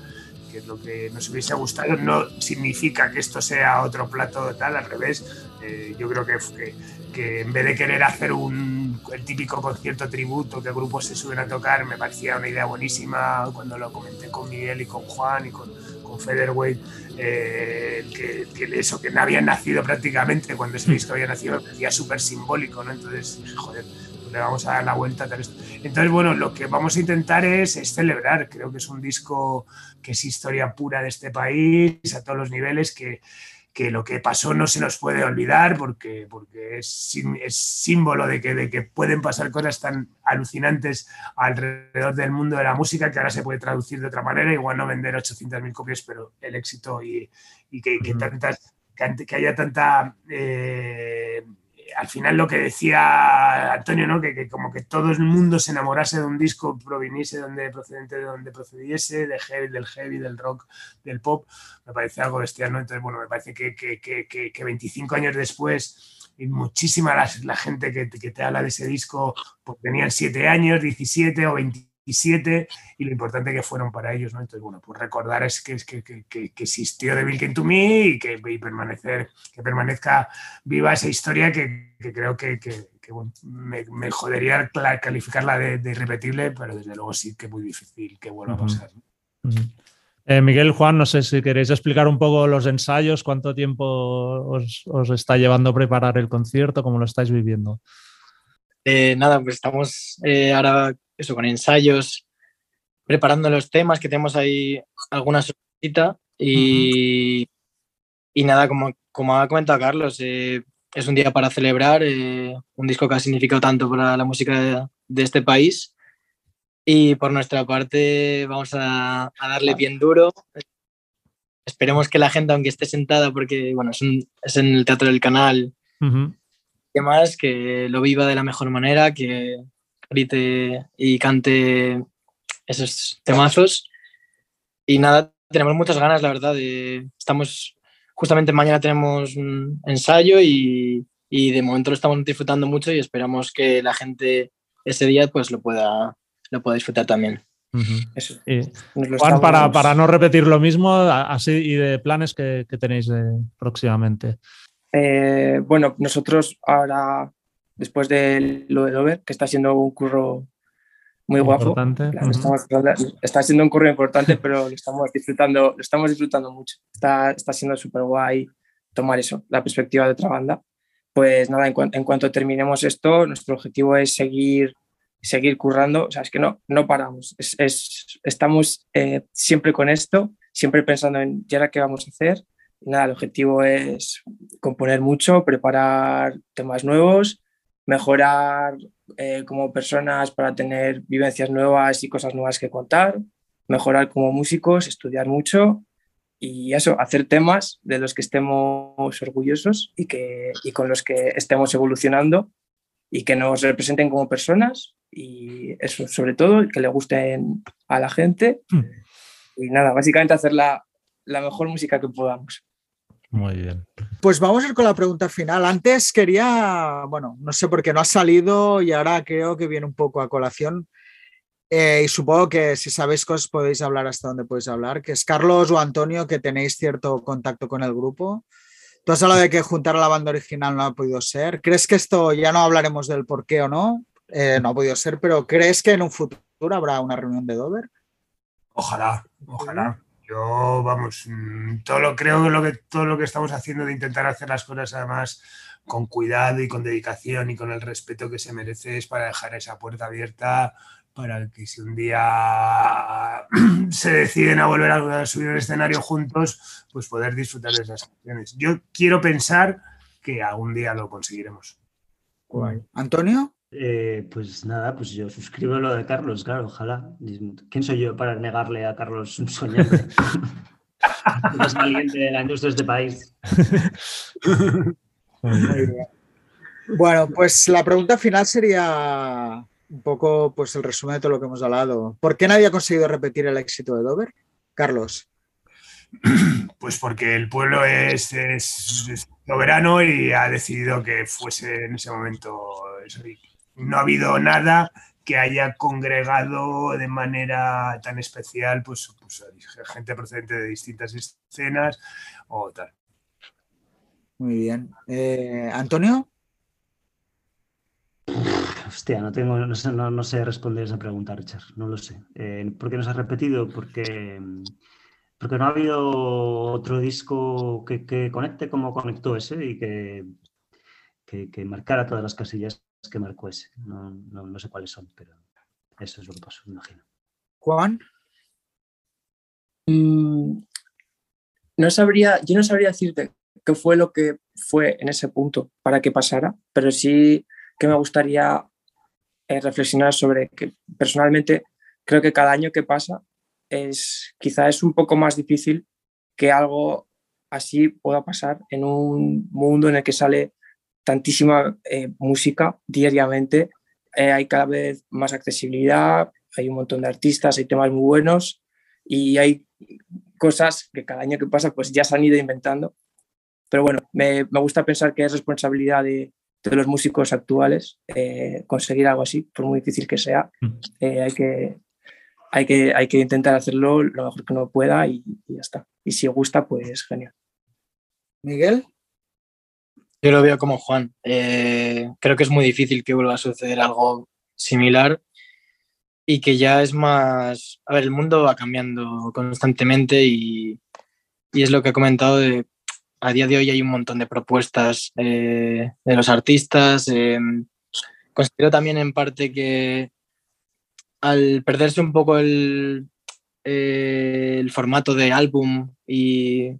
que es lo que nos hubiese gustado. No significa que esto sea otro plato tal, al revés. Eh, yo creo que, que, que en vez de querer hacer un, el típico concierto tributo que grupos se suben a tocar, me parecía una idea buenísima cuando lo comenté con Miguel y con Juan y con, con Featherweight eh, que, eso, que no habían nacido prácticamente cuando ese disco había nacido, me parecía súper simbólico, ¿no? Entonces dije, joder, pues le vamos a dar la vuelta a tal esto. Entonces, bueno, lo que vamos a intentar es celebrar, creo que es un disco que es historia pura de este país, a todos los niveles, que, que lo que pasó no se nos puede olvidar porque, porque es, símbolo de que, de que pueden pasar cosas tan alucinantes alrededor del mundo de la música que ahora se puede traducir de otra manera, igual no vender 800.000 copias, pero el éxito y, y que, que tantas, que haya tanta... eh, al final lo que decía Antonio, ¿no? que, que como que todo el mundo se enamorase de un disco, proviniese de donde procedente de donde procediese, de heavy, del heavy, del rock, del pop, me parece algo bestial, ¿no? Entonces, bueno, me parece que, que, que, que- que 25 años después, y muchísima la, la gente que, que te habla de ese disco, pues tenían 7 años, 17 o 20 27 y lo importante que fueron para ellos, ¿no? Entonces, bueno, pues recordar es que, que, que, que existió Devil Came to Me y que y permanecer, que permanezca viva esa historia que, creo que, bueno, me, me, jodería calificarla de, de, irrepetible, pero desde luego sí que es muy difícil que vuelva a pasar. Uh -huh. Eh, Miguel, Juan, no sé si queréis explicar un poco los ensayos, cuánto tiempo os, os está llevando preparar el concierto, cómo lo estáis viviendo. Eh, nada, pues estamos eh, ahora eso con ensayos, preparando los temas, que tenemos ahí alguna sorpresita y, uh -huh. y nada, como, como ha comentado Carlos, eh, es un día para celebrar, eh, un disco que ha significado tanto para la música de, de este país y por nuestra parte vamos a, a, darle bien duro. Esperemos que la gente, aunque esté sentada, porque bueno, es, un, es en el Teatro del Canal, uh -huh. que lo viva de la mejor manera, que grite y cante esos temazos. Y nada, tenemos muchas ganas, la verdad. De, estamos, justamente mañana tenemos un ensayo y, y de momento lo estamos disfrutando mucho y esperamos que la gente ese día pues lo pueda lo puedo disfrutar también. Uh -huh. Eso, y, Juan, estamos... para, para, no repetir lo mismo, así y de planes que, que tenéis de, próximamente. Eh, bueno, nosotros ahora, después de lo de Dover, que está siendo un curro muy guapo, claro, uh -huh. estamos, está siendo un curro importante, pero lo estamos disfrutando, lo estamos disfrutando mucho. Está, está siendo súper guay tomar eso, la perspectiva de otra banda. Pues nada, en, cu en cuanto terminemos esto, nuestro objetivo es seguir seguir currando, o sea, es que no, no paramos, es, es, estamos eh, siempre con esto, siempre pensando en ya qué vamos a hacer. Nada, el objetivo es componer mucho, preparar temas nuevos, mejorar eh, como personas para tener vivencias nuevas y cosas nuevas que contar, mejorar como músicos, estudiar mucho y eso, hacer temas de los que estemos orgullosos y, que, y con los que estemos evolucionando y que nos representen como personas y eso sobre todo, que le gusten a la gente mm. y nada, básicamente hacer la, la, mejor música que podamos. Muy bien. Pues vamos a ir con la pregunta final. Antes quería, bueno, no sé por qué no ha salido y ahora creo que viene un poco a colación. Eh, y supongo que si sabéis cosas podéis hablar hasta donde podéis hablar, que es Carlos o Antonio, que tenéis cierto contacto con el grupo. Tú has hablado de que juntar a la banda original no ha podido ser. ¿Crees que esto ya no hablaremos del por qué o no? Eh, no ha podido ser, pero ¿crees que en un futuro habrá una reunión de Dover? Ojalá, ojalá. Yo, vamos, mm, todo lo creo que, todo lo que estamos haciendo de intentar hacer las cosas además con cuidado y con dedicación y con el respeto que se merece es para dejar esa puerta abierta para que si un día se deciden a volver a subir al escenario juntos, pues poder disfrutar de esas canciones. Yo quiero pensar que algún día lo conseguiremos. ¿Antonio? Eh, pues nada, pues yo suscribo lo de Carlos, claro, ojalá. ¿Quién soy yo para negarle a Carlos un sueño? es alguien de la industria de este país. bueno, pues la pregunta final sería un poco pues el resumen de todo lo que hemos hablado. ¿Por qué nadie ha conseguido repetir el éxito de Dover? Carlos. Pues porque el pueblo es, es, es soberano y ha decidido que fuese en ese momento eso. No ha habido nada que haya congregado de manera tan especial pues, pues gente procedente de distintas escenas o tal. Muy bien. Eh, ¿Antonio? Hostia, no, tengo, no, sé, no, no sé responder esa pregunta, Richard. No lo sé. Eh, ¿Por qué no se ha repetido? Porque, porque no ha habido otro disco que, que conecte como conectó ese y que, que, que, marcara todas las casillas que marcó ese. No, no, no sé cuáles son, pero eso es lo que pasó, me imagino. Juan. Mm, no sabría, yo no sabría decirte qué fue lo que fue en ese punto para que pasara, pero sí que me gustaría eh, reflexionar sobre que personalmente creo que cada año que pasa es quizá es un poco más difícil que algo así pueda pasar en un mundo en el que sale tantísima eh, música diariamente, eh, hay cada vez más accesibilidad, hay un montón de artistas, hay temas muy buenos y hay cosas que cada año que pasa pues ya se han ido inventando. Pero bueno, me, me gusta pensar que es responsabilidad de, de los músicos actuales eh, conseguir algo así, por muy difícil que sea. Eh, hay, que, hay que, hay que intentar hacerlo lo mejor que uno pueda y, y ya está. Y si gusta, pues genial. Miguel. Yo lo veo como Juan. Eh, creo que es muy difícil que vuelva a suceder algo similar y que ya es más... A ver, el mundo va cambiando constantemente y, y es lo que he comentado de... A día de hoy hay un montón de propuestas eh, de los artistas. eh, considero también en parte que al perderse un poco el, eh, el formato de álbum y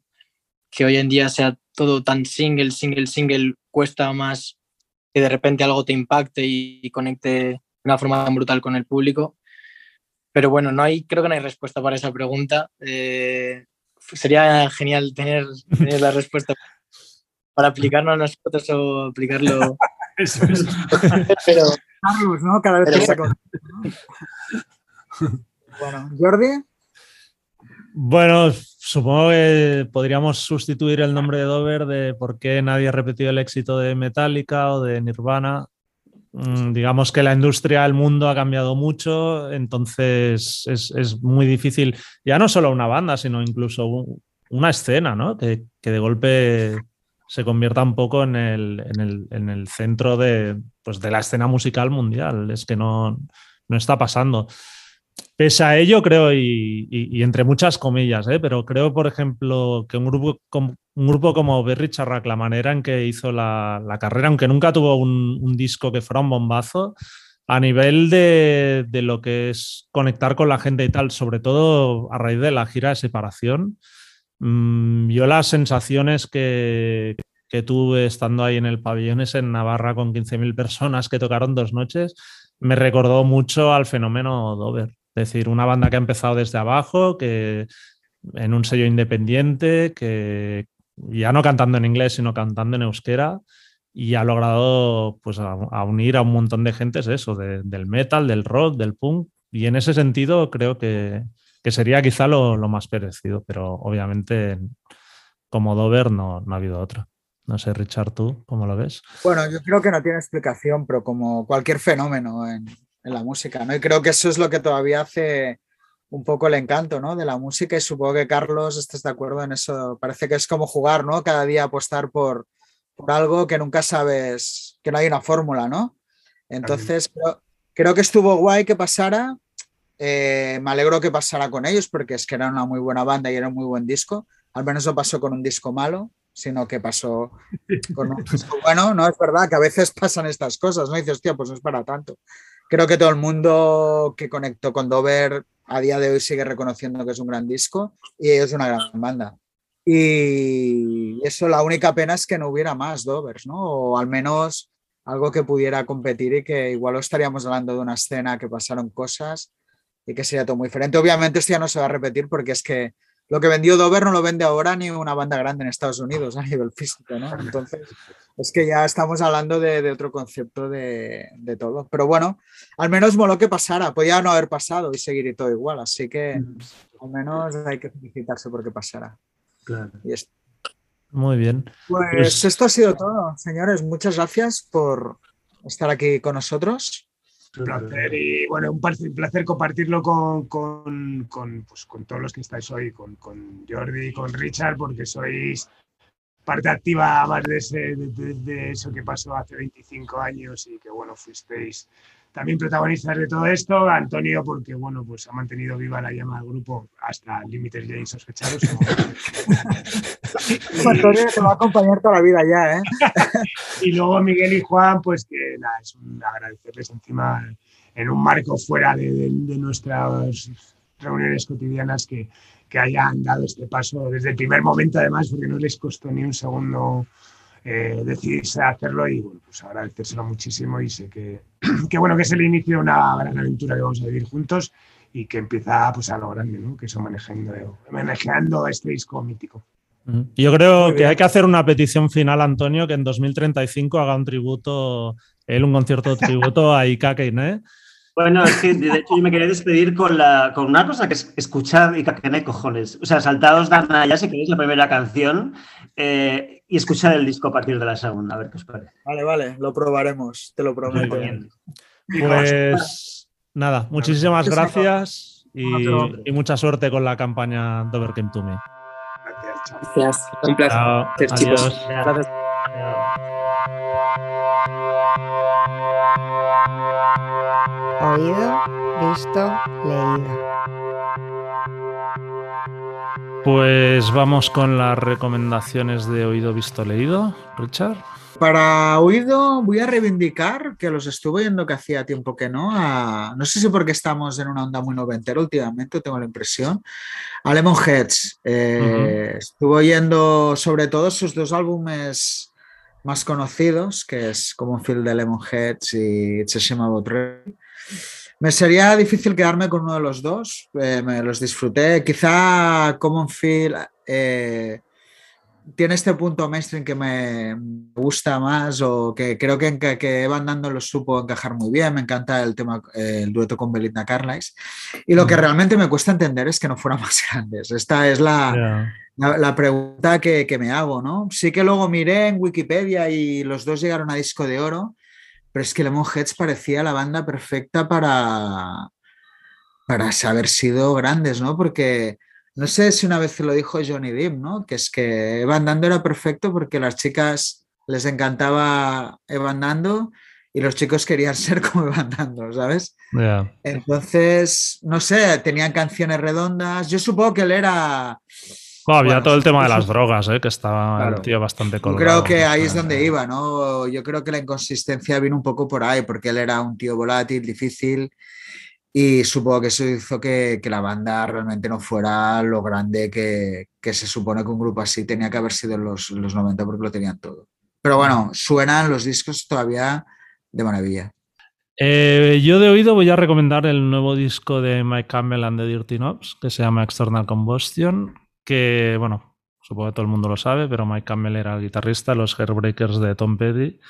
que hoy en día sea todo tan single, single, single, cuesta más que de repente algo te impacte y, y conecte de una forma tan brutal con el público. Pero bueno, no hay, creo que no hay respuesta para esa pregunta. Eh, sería genial tener, tener la respuesta para aplicarlo a nosotros o aplicarlo. Eso es. Pero Carlos, ¿no? Cada vez que Bueno, Jordi. Bueno, supongo que podríamos sustituir el nombre de Dover de por qué nadie ha repetido el éxito de Metallica o de Nirvana. Mm, Digamos que la industria del mundo ha cambiado mucho, entonces es, es muy difícil, ya no solo una banda, sino incluso un- una escena, ¿no? Que, que de golpe se convierta un poco en el, en el- en el centro de, pues, de la escena musical mundial. Es que no, no está pasando. Pese a ello, creo, y, entre muchas comillas, ¿eh? pero creo, por ejemplo, que un grupo, com- un grupo como Berry Charrac, la manera en que hizo la, carrera, aunque nunca tuvo un, disco que fuera un bombazo, a nivel de, lo que es conectar con la gente y tal, sobre todo a raíz de la gira de separación, mm, yo las sensaciones que, tuve estando ahí en el pabellón en Navarra con 15.000 personas que tocaron dos noches, me recordó mucho al fenómeno Dover. Es decir, una banda que ha empezado desde abajo, que en un sello independiente, que ya no cantando en inglés, sino cantando en euskera, y ha logrado pues, a, a unir a un montón de gentes eso, de- del metal, del rock, del punk, y en ese sentido creo que, que sería quizá lo, lo más parecido, pero obviamente como Dover no, no ha habido otra. No sé, Richard, ¿tú cómo lo ves? Bueno, yo creo que no tiene explicación, pero como cualquier fenómeno en, en la música, ¿no? Y creo que eso es lo que todavía hace un poco el encanto, ¿no? De la música y supongo que Carlos estés de acuerdo en eso. Parece que es como jugar, ¿no? Cada día apostar por, por algo que nunca sabes, que no hay una fórmula, ¿no? Entonces, creo, creo que estuvo guay que pasara. Eh, me alegro que pasara con ellos porque es que era una muy buena banda y era un muy buen disco. Al menos no pasó con un disco malo, sino que pasó con un disco bueno. No es verdad que a veces pasan estas cosas, ¿no? Y dices, hostia, pues no es para tanto. Creo que todo el mundo que conectó con Dover a día de hoy sigue reconociendo que es un gran disco y es una gran banda. Y eso, la única pena es que no hubiera más Dovers, ¿no? O al menos algo que pudiera competir y que igual estaríamos hablando de una escena que pasaron cosas y que sería todo muy diferente. Obviamente esto ya no se va a repetir porque es que lo que vendió Dover no lo vende ahora ni una banda grande en Estados Unidos a nivel físico, ¿no? Entonces, es que ya estamos hablando de, de otro concepto de, de, todo. Pero bueno, al menos moló que pasara. Podía no haber pasado y seguir y todo igual. Así que al menos hay que felicitarse porque pasara. Claro. Y. Muy bien. Pues, pues esto ha sido todo, señores. Muchas gracias por estar aquí con nosotros. Un placer y bueno, un placer, un placer compartirlo con, con, con, pues, con, todos los que estáis hoy, con, con Jordi y con Richard, porque sois parte activa más de, ese, de, de, de, eso que pasó hace 25 años y que bueno, fuisteis también protagonistas de todo esto. Antonio, porque bueno, pues ha mantenido viva la llama del grupo hasta límites ya insospechados. Antonio te va a acompañar toda la vida ya, ¿eh? y luego Miguel y Juan, pues que nada, es un agradecerles encima en un marco fuera de, de, de nuestras reuniones cotidianas que, que, hayan dado este paso desde el primer momento, además, porque no les costó ni un segundo eh, decidirse a hacerlo y bueno, pues agradecérselo muchísimo y sé que, que, bueno, que es el inicio de una gran aventura que vamos a vivir juntos y que empieza pues a lo grande, ¿no? que es homenajeando, homenajeando a este disco mítico. Yo creo que hay que hacer una petición final, Antonio, que en 2035 haga un tributo, él un concierto de tributo a Ika Keine. Bueno, es que de hecho yo me quería despedir con, la, con una cosa que es escuchar Ika Keine, cojones. O sea, saltaos Dana ya si queréis la primera canción eh, y escuchar el disco a partir de la segunda, a ver qué os parece. Vale, vale, lo probaremos, te lo prometo. Pues nada, muchísimas gracias. y, mucha suerte con la campaña Dover Came to Me. Gracias. Gracias. Un placer, Chao, chicos. adiós. Gracias. Visto, leído. Pues vamos con las recomendaciones de oído, visto, leído. Richard. Para oído voy a reivindicar que los estuve oyendo que hacía tiempo que no. a- no sé si porque estamos en una onda muy noventera últimamente, tengo la impresión. A Lemonheads. Eh, Estuve oyendo sobre todo sus dos álbumes más conocidos, que es Common Field de Lemonheads y It's a Shame About. Me sería difícil quedarme con uno de los dos, eh, me los disfruté. Quizá Common Field eh, tiene este punto mainstream que me gusta más o que creo que, que, que Evan Dando lo supo encajar muy bien. Me encanta el tema, eh, el dueto con Belinda Carlisle. Y lo que realmente me cuesta entender es que no fueran más grandes. Esta es la, Ya. la, la pregunta que, que me hago, ¿no? Sí que luego miré en Wikipedia y los dos llegaron a disco de oro, pero es que Lemonheads parecía la banda perfecta para, para haber sido grandes, ¿no? Porque no sé si una vez lo dijo Johnny Depp, ¿no? Que es que Evan Dando era perfecto porque las chicas les encantaba Evan Dando y los chicos querían ser como Evan Dando, ¿sabes? Entonces, no sé, tenían canciones redondas. Yo supongo que él era... Bueno, había Bueno, todo el tema de las drogas, ¿eh? que estaba Claro. el tío bastante colgado. creo que ahí es donde iba, ¿no? Yo creo que la inconsistencia vino un poco por ahí, porque él era un tío volátil, difícil, y supongo que eso hizo que, que la banda realmente no fuera lo grande que, que se supone que un grupo así tenía que haber sido en los, los 90 porque lo tenían todo. Pero bueno, suenan los discos todavía de maravilla. Eh, yo de oído voy a recomendar el nuevo disco de Mike Campbell and the Dirty Knobs, que se llama External Combustion, que, bueno, supongo que todo el mundo lo sabe, pero Mike Campbell era el guitarrista de los Hairbreakers de Tom Petty.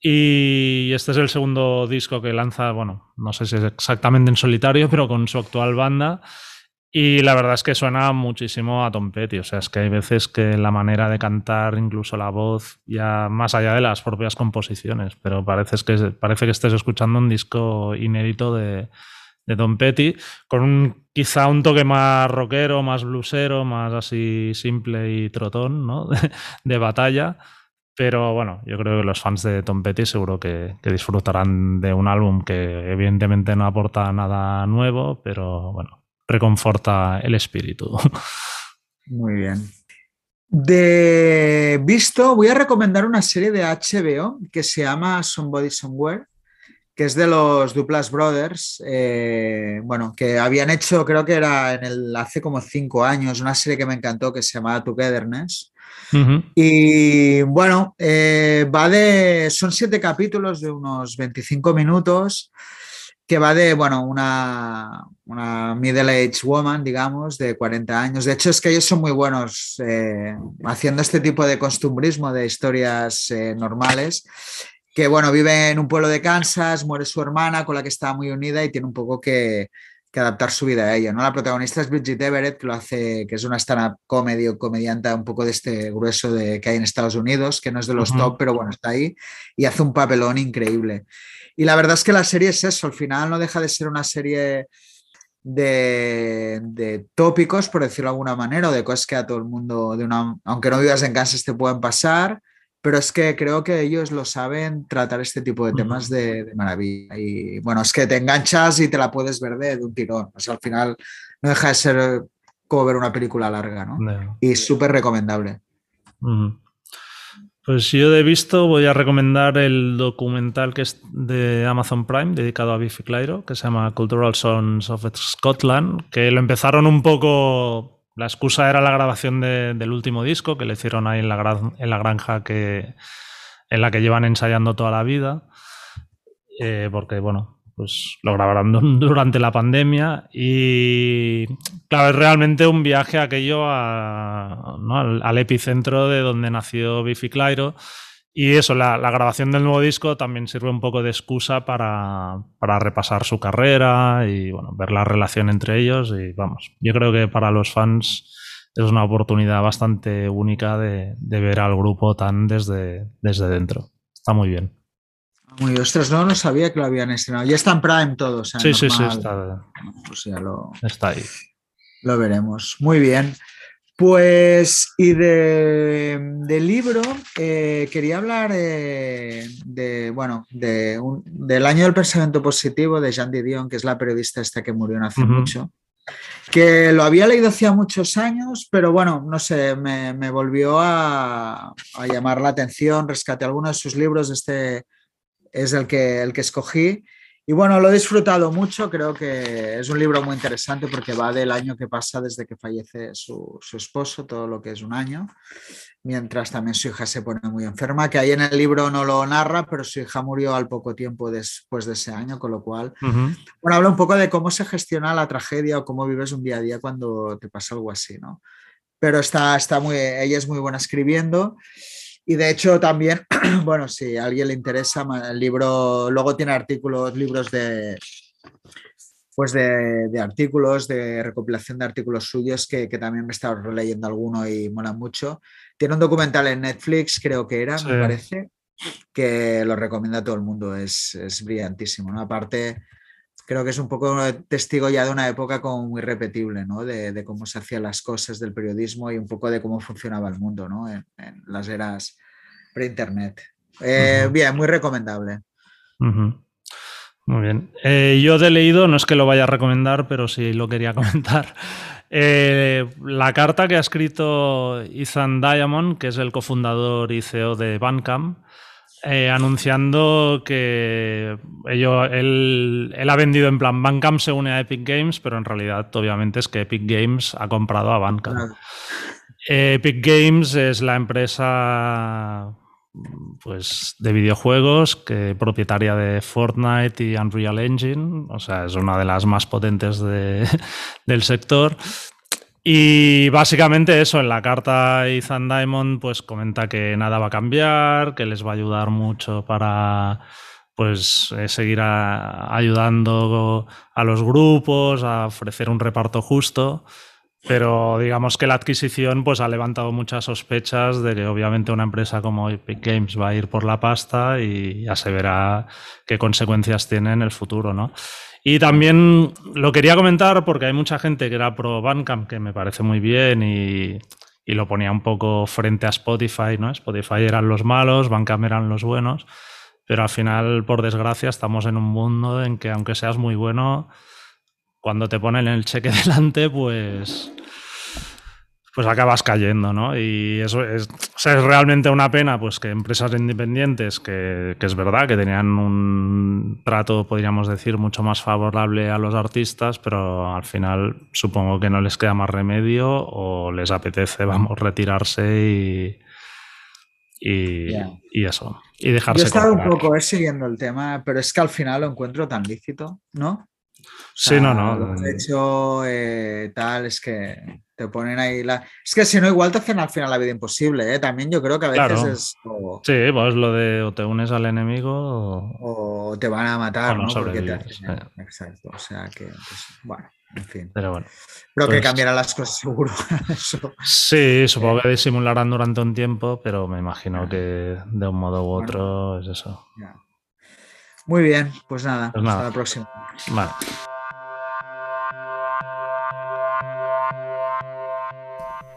Y este es el segundo disco que lanza, bueno, no sé si es exactamente en solitario, pero con su actual banda. Y la verdad es que suena muchísimo a Tom Petty. O sea, es que hay veces que la manera de cantar, incluso la voz, ya más allá de las propias composiciones, pero parece que, parece que estés escuchando un disco inédito de, de Tom Petty, con un, quizá un toque más rockero, más blusero, más así simple y trotón, ¿no? De, de batalla. Pero bueno, yo creo que los fans de Tom Petty seguro que, que disfrutarán de un álbum que evidentemente no aporta nada nuevo, pero bueno, reconforta el espíritu. Muy bien. De visto, voy a recomendar una serie de HBO que se llama Somebody Somewhere, que es de los Duplas Brothers, eh, bueno, que habían hecho, creo que era en el, hace como cinco años, una serie que me encantó que se llamaba Togetherness. Ujú. Y bueno, eh, va de, son siete capítulos de unos 25 minutos que va de, bueno, una, una middle-aged woman, digamos, de 40 años. De hecho, es que ellos son muy buenos eh, haciendo este tipo de costumbrismo de historias eh, normales, que, bueno, vive en un pueblo de Kansas, muere su hermana con la que estaba muy unida y tiene un poco que, que adaptar su vida a ella, ¿no? La protagonista es Bridget Everett, que lo hace, que es una stand-up comedy o comediante un poco de este grueso de, que hay en Estados Unidos, que no es de los top, pero bueno, está ahí y hace un papelón increíble. Y la verdad es que la serie es eso, al final no deja de ser una serie de, de tópicos, por decirlo de alguna manera, o de cosas que a todo el mundo, de una, aunque no vivas en Kansas, te pueden pasar, pero es que creo que ellos lo saben tratar este tipo de temas de, de maravilla. Y bueno, es que te enganchas y te la puedes ver de, un tirón. O sea, al final no deja de ser como ver una película larga, ¿no? Y súper recomendable. Pues yo de visto voy a recomendar el documental que es de Amazon Prime dedicado a Biffy Clyro, que se llama Cultural Sons of Scotland, que lo empezaron un poco, la excusa era la grabación de- del último disco que le hicieron ahí en la, gran- en la granja que, en la que llevan ensayando toda la vida, eh, porque bueno, pues lo grabaron du- durante la pandemia y claro, es realmente un viaje aquello a- ¿no? al, al epicentro de donde nació Biffy Clyro y eso, la, la grabación del nuevo disco también sirve un poco de excusa para, para repasar su carrera y bueno, ver la relación entre ellos y vamos, yo creo que para los fans es una oportunidad bastante única de, de ver al grupo tan desde, desde dentro. Está muy bien. Muy ostras, no, no sabía que lo habían estrenado. Ya está en Prime todo. O sea, Sí, sí, sí, está, Pues lo, está ahí. lo veremos. Muy bien. Pues, y de, del libro, eh, quería hablar eh, de, bueno, de un- del año del pensamiento positivo de Jean Didion, que es la periodista esta que murió hace mucho, que lo había leído hacía muchos años, pero bueno, no sé, me, me volvió a, a llamar la atención, rescaté algunos de sus libros, este es el que, el que escogí. Y bueno, lo he disfrutado mucho, creo que es un libro muy interesante porque va del año que pasa desde que fallece su, su esposo, todo lo que es un año, mientras también su hija se pone muy enferma, que ahí en el libro no lo narra, pero su hija murió al poco tiempo después de ese año, con lo cual, Ujú. bueno, habla un poco de cómo se gestiona la tragedia o cómo vives un día a día cuando te pasa algo así, ¿no? Pero está, está muy, ella es muy buena escribiendo. Y de hecho también, bueno, si a alguien le interesa, el libro luego tiene artículos, libros de, pues de, de artículos, de recopilación de artículos suyos que, que también me he estado releyendo alguno y mola mucho. Tiene un documental en Netflix, creo que era, Sí. me parece, que lo recomienda a todo el mundo, es, es brillantísimo, ¿no? Aparte, creo que es un poco testigo ya de una época como muy repetible, ¿no? De, de cómo se hacían las cosas del periodismo y un poco de cómo funcionaba el mundo, ¿no? En, en las eras pre-internet. Eh. Bien, muy recomendable. Muy bien. Eh, yo de leído, no es que lo vaya a recomendar, pero sí lo quería comentar. Eh, la carta que ha escrito Ethan Diamond, que es el cofundador y CEO de Bandcamp, eh, anunciando que ello- él, él ha vendido en plan Bandcamp se une a Epic Games, pero en realidad obviamente es que Epic Games ha comprado a Bandcamp. Claro. Eh, Epic Games es la empresa pues, de videojuegos que propietaria de Fortnite y Unreal Engine, o sea, es una de las más potentes de- del sector. Y básicamente eso, en la carta Ethan Diamond pues comenta que nada va a cambiar, que les va a ayudar mucho para pues eh, seguir ayudando a los grupos, a ofrecer un reparto justo. Pero digamos que la adquisición pues, ha levantado muchas sospechas de que obviamente una empresa como Epic Games va a ir por la pasta y ya se verá qué consecuencias tiene en el futuro, ¿no? Y también lo quería comentar porque hay mucha gente que era pro Bandcamp, que me parece muy bien y, y lo ponía un poco frente a Spotify, ¿no? Spotify eran los malos, Bandcamp eran los buenos, pero al final, por desgracia, estamos en un mundo en que aunque seas muy bueno, cuando te ponen el cheque delante, pues pues acabas cayendo, ¿no? Y eso es, o sea, es realmente una pena, pues que empresas independientes, que, que es verdad que tenían un trato, podríamos decir, mucho más favorable a los artistas, pero al final supongo que no les queda más remedio o les apetece, vamos, retirarse y, y, Ya. y eso. Y Yo he dejarse estado un poco eh, siguiendo el tema, pero es que al final lo encuentro tan lícito, ¿no? O Sí, no, no. Lo que hecho eh, tal, es que te ponen ahí la. Es que si no, igual te hacen al final la vida imposible, ¿eh? También yo creo que a veces Claro. es. O, Sí, pues lo de o te unes al enemigo o- o te van a matar, no ¿no? Porque te hacen. eh. Exacto. O sea que, pues, bueno, en fin. Pero bueno. Pero que Pues- cambiarán las cosas seguro. Eso. Sí, supongo que disimularán durante un tiempo, pero me imagino que de un modo u otro es eso. ya. Muy bien, pues nada, Pues nada. hasta la próxima. Vale.